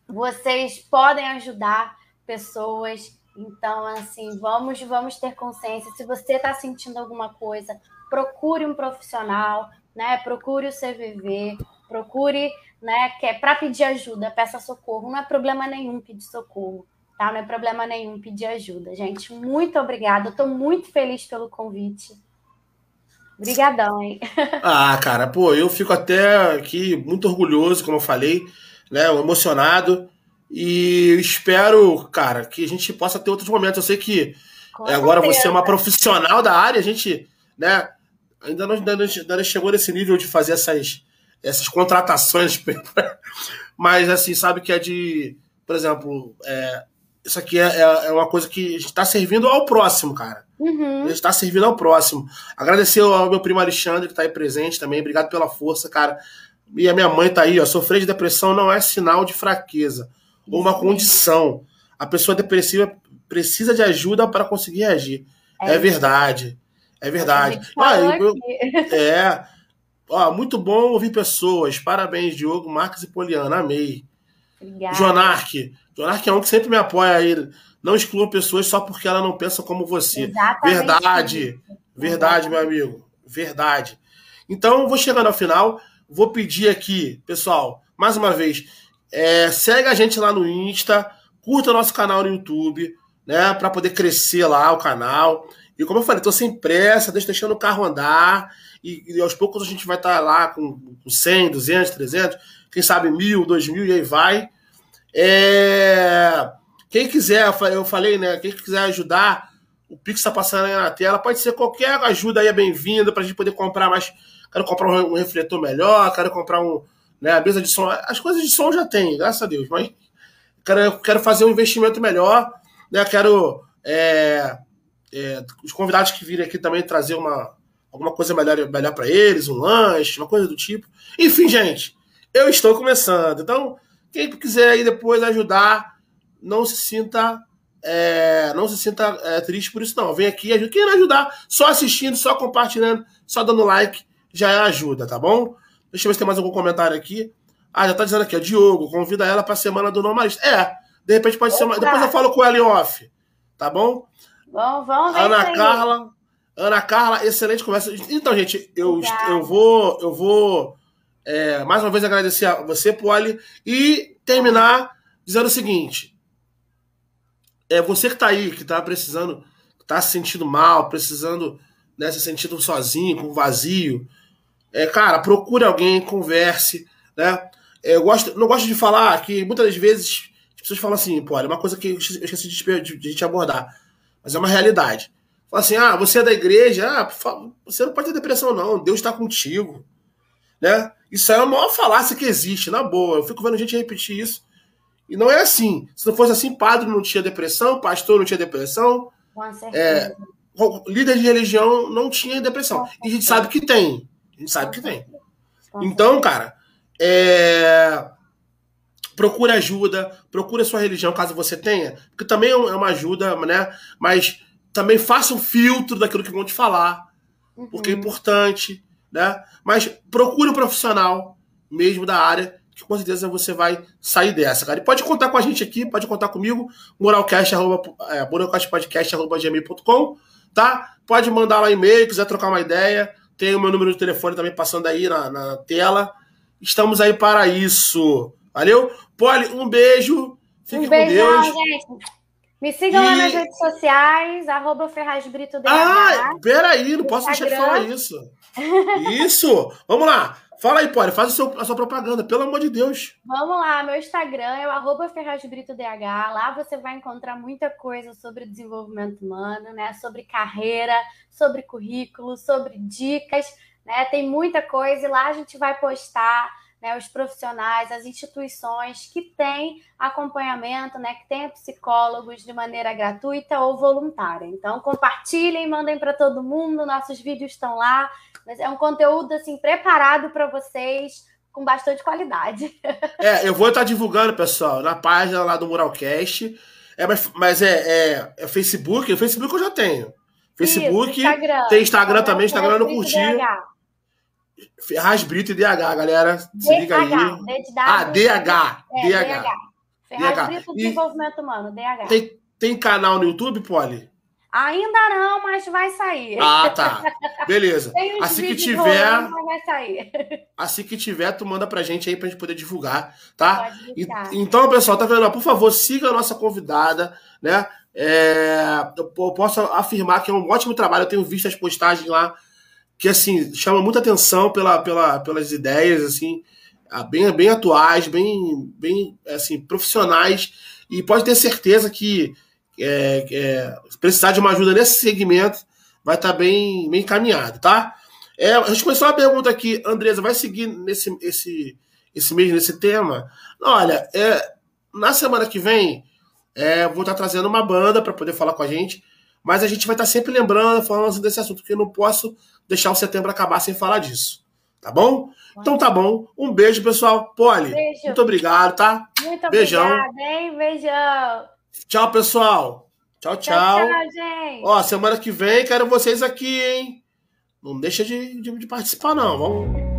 vocês podem ajudar pessoas então, assim, vamos, vamos ter consciência. Se você está sentindo alguma coisa, procure um profissional, né? Procure o CVV, procure, né? Que é para pedir ajuda, peça socorro. Não é problema nenhum pedir socorro, tá? Não é problema nenhum pedir ajuda, gente. Muito obrigada. Estou muito feliz pelo convite. Obrigadão, hein? Ah, cara, pô, eu fico até aqui muito orgulhoso, como eu falei, né? Emocionado. E espero, cara, que a gente possa ter outros momentos. Eu sei que Com agora certeza. você é uma profissional da área, a gente, né, ainda não, ainda não chegou nesse nível de fazer essas, essas contratações, mas assim, sabe que é de, por exemplo, é, isso aqui é, é, é uma coisa que está servindo ao próximo, cara. Uhum. Está servindo ao próximo. Agradecer ao meu primo Alexandre, que está aí presente também. Obrigado pela força, cara. E a minha mãe tá aí, ó. Sofrer de depressão não é sinal de fraqueza ou uma condição. A pessoa depressiva precisa de ajuda para conseguir agir. É, é verdade. É verdade. Ah, eu, é. Ó, muito bom ouvir pessoas. Parabéns, Diogo, Marcos e Poliana. Amei. Obrigada. Jonark. Jonark é um que sempre me apoia aí. Não exclua pessoas só porque ela não pensa como você. Exatamente. Verdade. Verdade, meu amigo. Verdade. Então, vou chegando ao final. Vou pedir aqui, pessoal, mais uma vez, é, segue a gente lá no Insta, curta o nosso canal no YouTube, né? Para poder crescer lá o canal. E como eu falei, tô sem pressa, deixa deixando o carro andar. E, e aos poucos a gente vai estar tá lá com, com 100, 200, 300, quem sabe mil, dois mil e aí vai. É, quem quiser, eu falei, né? Quem quiser ajudar, o Pix está passando aí na tela. Pode ser qualquer ajuda aí é bem-vinda para a gente poder comprar mais. Quero comprar um refletor melhor, quero comprar um, né? A mesa de som, as coisas de som já tem, graças a Deus, mas quero, quero fazer um investimento melhor, né? Quero é, é, os convidados que virem aqui também trazer uma alguma coisa melhor, melhor para eles, um lanche, uma coisa do tipo. Enfim, gente, eu estou começando. Então, quem quiser aí depois ajudar, não se sinta é, não se sinta é, triste por isso, não. Vem aqui, ajuda. Quem ajudar, só assistindo, só compartilhando, só dando like, já ajuda, tá bom? Deixa eu ver se tem mais algum comentário aqui. Ah, já tá dizendo aqui, ó. Diogo, convida ela pra semana do normalista. É, de repente pode ser. Depois eu falo com ela em off. Tá bom? Bom, vamos ver. Ana Carla. Ana Carla, excelente conversa. Então, gente, eu, eu vou. Eu vou é, mais uma vez agradecer a você, Poli, e terminar dizendo o seguinte. É você que tá aí, que tá precisando, tá se sentindo mal, precisando, né, se sentindo sozinho, com vazio é, cara, procure alguém, converse, né? É, eu gosto, não gosto de falar que muitas das vezes as pessoas falam assim, pô, é uma coisa que eu esqueci de, de, de te abordar, mas é uma realidade. Fala assim, ah, você é da igreja, ah, você não pode ter depressão, não, Deus está contigo. Né? Isso é a maior falácia que existe, na boa. Eu fico vendo gente repetir isso. E não é assim. Se não fosse assim, padre não tinha depressão, pastor não tinha depressão. É, líder de religião não tinha depressão. E a gente sabe que tem. A gente sabe que tem. Então, cara, é... procura ajuda, procura sua religião, caso você tenha, porque também é uma ajuda, né? Mas também faça um filtro daquilo que vão te falar, uhum. porque é importante, né? Mas procure um profissional mesmo da área, que com certeza você vai sair dessa, cara. E pode contar com a gente aqui, pode contar comigo, moralcast.gmail.com, é, tá? Pode mandar lá e-mail, quiser trocar uma ideia, tem o meu número de telefone também passando aí na, na tela. Estamos aí para isso. Valeu? Poli, um beijo. Fique um beijão, com Deus. gente. Me sigam e... lá nas redes sociais, arroba Ferraz Brito Ah, peraí, não posso Instagram. deixar de falar isso. Isso! Vamos lá! Fala aí, Poli, faz seu, a sua propaganda, pelo amor de Deus. Vamos lá, meu Instagram é o arroba. Lá você vai encontrar muita coisa sobre desenvolvimento humano, né? Sobre carreira, sobre currículo, sobre dicas, né? Tem muita coisa e lá a gente vai postar né, os profissionais, as instituições que têm acompanhamento, né, que têm psicólogos de maneira gratuita ou voluntária. Então, compartilhem, mandem para todo mundo, nossos vídeos estão lá. Mas é um conteúdo assim preparado para vocês com bastante qualidade. É, eu vou estar divulgando, pessoal, na página lá do Muralcast. É, mas, mas é, é, é Facebook, o Facebook eu já tenho. Facebook, Isso, Instagram. tem Instagram também, Instagram eu não curti. Ferraz Brito e DH, galera. Se liga aí. Ah, DH. É, DH. Ferraz Brito Desenvolvimento Humano, DH. Tem, tem canal no YouTube, Poli? Ainda não, mas vai sair. Ah, tá. Beleza. assim que tiver. Rolando, vai sair. Assim que tiver, tu manda pra gente aí pra gente poder divulgar, tá? E, então, pessoal, tá vendo? Por favor, siga a nossa convidada, né? É, eu posso afirmar que é um ótimo trabalho. Eu tenho visto as postagens lá que assim chama muita atenção pela, pela, pelas ideias assim bem, bem atuais, bem, bem assim profissionais e pode ter certeza que é, é, precisar de uma ajuda nesse segmento vai estar tá bem, bem encaminhado, tá? É, a gente começou uma pergunta aqui, Andresa, vai seguir nesse esse, esse mês nesse tema? Olha, é, na semana que vem é, vou estar tá trazendo uma banda para poder falar com a gente, mas a gente vai estar tá sempre lembrando, falando desse assunto, porque eu não posso deixar o setembro acabar sem falar disso. Tá bom? Então tá bom. Um beijo, pessoal. Poli, beijo. muito obrigado, tá? Muito Beijão. obrigada, hein? Beijão. Tchau, pessoal. Tchau, tchau. Tchau, tchau gente. Ó, semana que vem quero vocês aqui, hein? Não deixa de, de, de participar, não. Vamos.